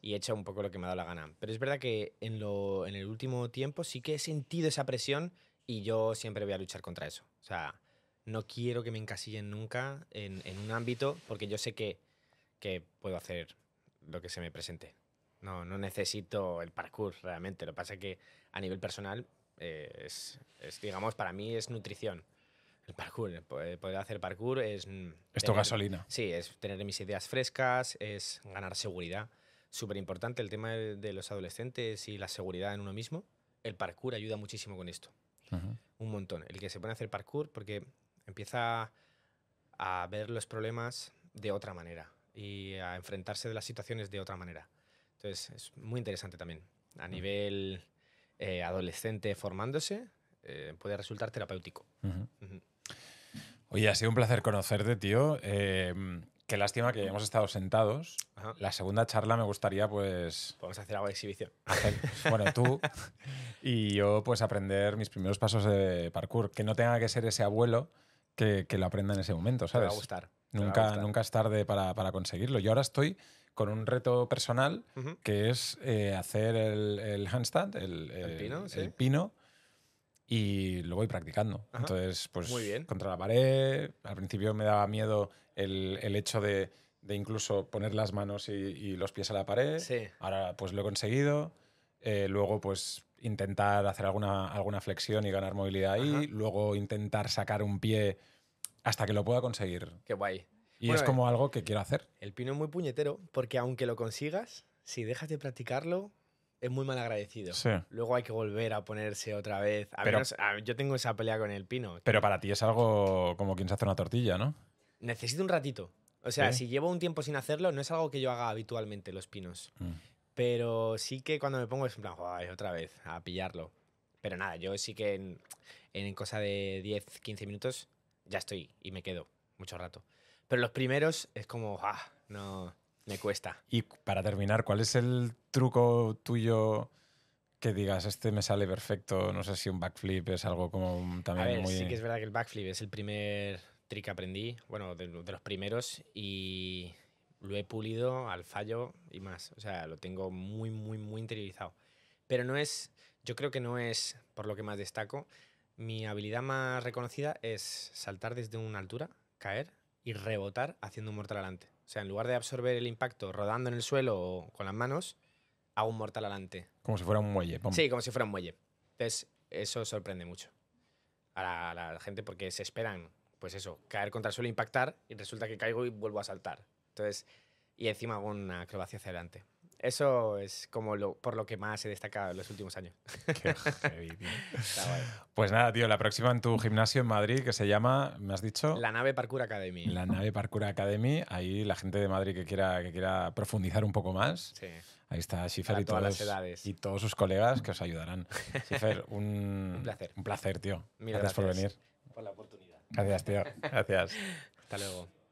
y he hecho un poco lo que me ha dado la gana. Pero es verdad que en, lo, en el último tiempo sí que he sentido esa presión y yo siempre voy a luchar contra eso. O sea, no quiero que me encasillen nunca en, en un ámbito porque yo sé que, que puedo hacer lo que se me presente. No, no necesito el parkour realmente. Lo que pasa es que a nivel personal eh, es, es, digamos, para mí es nutrición. El parkour, poder hacer parkour es... mm, Es tu tener- gasolina. Sí, es tener mis ideas frescas, es ganar seguridad. Súper importante el tema de, de los adolescentes y la seguridad en uno mismo. El parkour ayuda muchísimo con esto. Ujú. Un montón. El que se pone a hacer parkour porque empieza a ver los problemas de otra manera y a enfrentarse de las situaciones de otra manera. Entonces es muy interesante también. A nivel eh, adolescente formándose, eh, puede resultar terapéutico. Oye, ha sido un placer conocerte, tío. Eh, qué lástima que hemos estado sentados. Ajá. La segunda charla me gustaría, pues, Podemos hacer algo de exhibición. hacer, bueno, tú [laughs] y yo, pues aprender mis primeros pasos de parkour. Que no tenga que ser ese abuelo que, que lo aprenda en ese momento, Te va ¿sabes? a gustar. te va a Nunca, gustar. nunca es tarde para, para conseguirlo. Yo ahora estoy con un reto personal que es eh, hacer el, el handstand, el, El pino, sí. el pino, y lo voy practicando. Ajá. Entonces, pues Muy bien. contra la pared, al principio me daba miedo el, el hecho de, de incluso poner las manos y, y los pies a la pared. Sí. Ahora pues lo he conseguido. Eh, luego pues intentar hacer alguna, alguna flexión y ganar movilidad ahí. Ajá. Luego intentar sacar un pie hasta que lo pueda conseguir. Qué guay. Y Bueno, es eh, como algo que quiero hacer. El pino es muy puñetero porque aunque lo consigas, si dejas de practicarlo, es muy mal agradecido. Sí. Luego hay que volver a ponerse otra vez. A Pero- menos, a- yo tengo esa pelea con el pino. Pero para ti es algo como quien se hace una tortilla, ¿no? Necesito un ratito. O sea, si llevo un tiempo sin hacerlo, no es algo que yo haga habitualmente, los pinos. Mm. Pero sí que cuando me pongo es en plan, "Joder, otra vez, a pillarlo. Pero nada, yo sí que en, en cosa de 10, 15 minutos ya estoy y me quedo mucho rato. Pero los primeros es como, ah, no, me cuesta. Y para terminar, ¿cuál es el truco tuyo que digas, este me sale perfecto? No sé si un backflip es algo como un- A también ver, muy... sí que es verdad que el backflip es el primer trick que aprendí, bueno, de, de los primeros, y lo he pulido al fallo y más. O sea, lo tengo muy, muy, muy interiorizado. Pero no es, yo creo que no es por lo que más destaco. Mi habilidad más reconocida es saltar desde una altura, caer y rebotar haciendo un mortal adelante. O sea, en lugar de absorber el impacto rodando en el suelo o con las manos, hago un mortal adelante. Como si fuera un muelle. pum. Sí, como si fuera un muelle. Entonces, eso sorprende mucho a la, a la gente porque se esperan, pues eso, caer contra el suelo, impactar y resulta que caigo y vuelvo a saltar. Entonces, y encima hago una acrobacia hacia adelante. Eso es como lo, por lo que más se destaca en los últimos años. [laughs] Qué heavy, tío. Está guay. Pues nada, tío, la próxima en tu gimnasio en Madrid, que se llama, me has dicho, La nave Parkour Academy. la nave Parkour Academy. Ahí la gente de Madrid que quiera, que quiera profundizar un poco más. Sí. Ahí está Schiffer y todas todos, las edades. y todos sus colegas que os ayudarán. [laughs] Schiffer, un, Un placer. Un placer, tío. Mil gracias por gracias. venir. Por la oportunidad. Gracias, tío. Gracias. Hasta luego.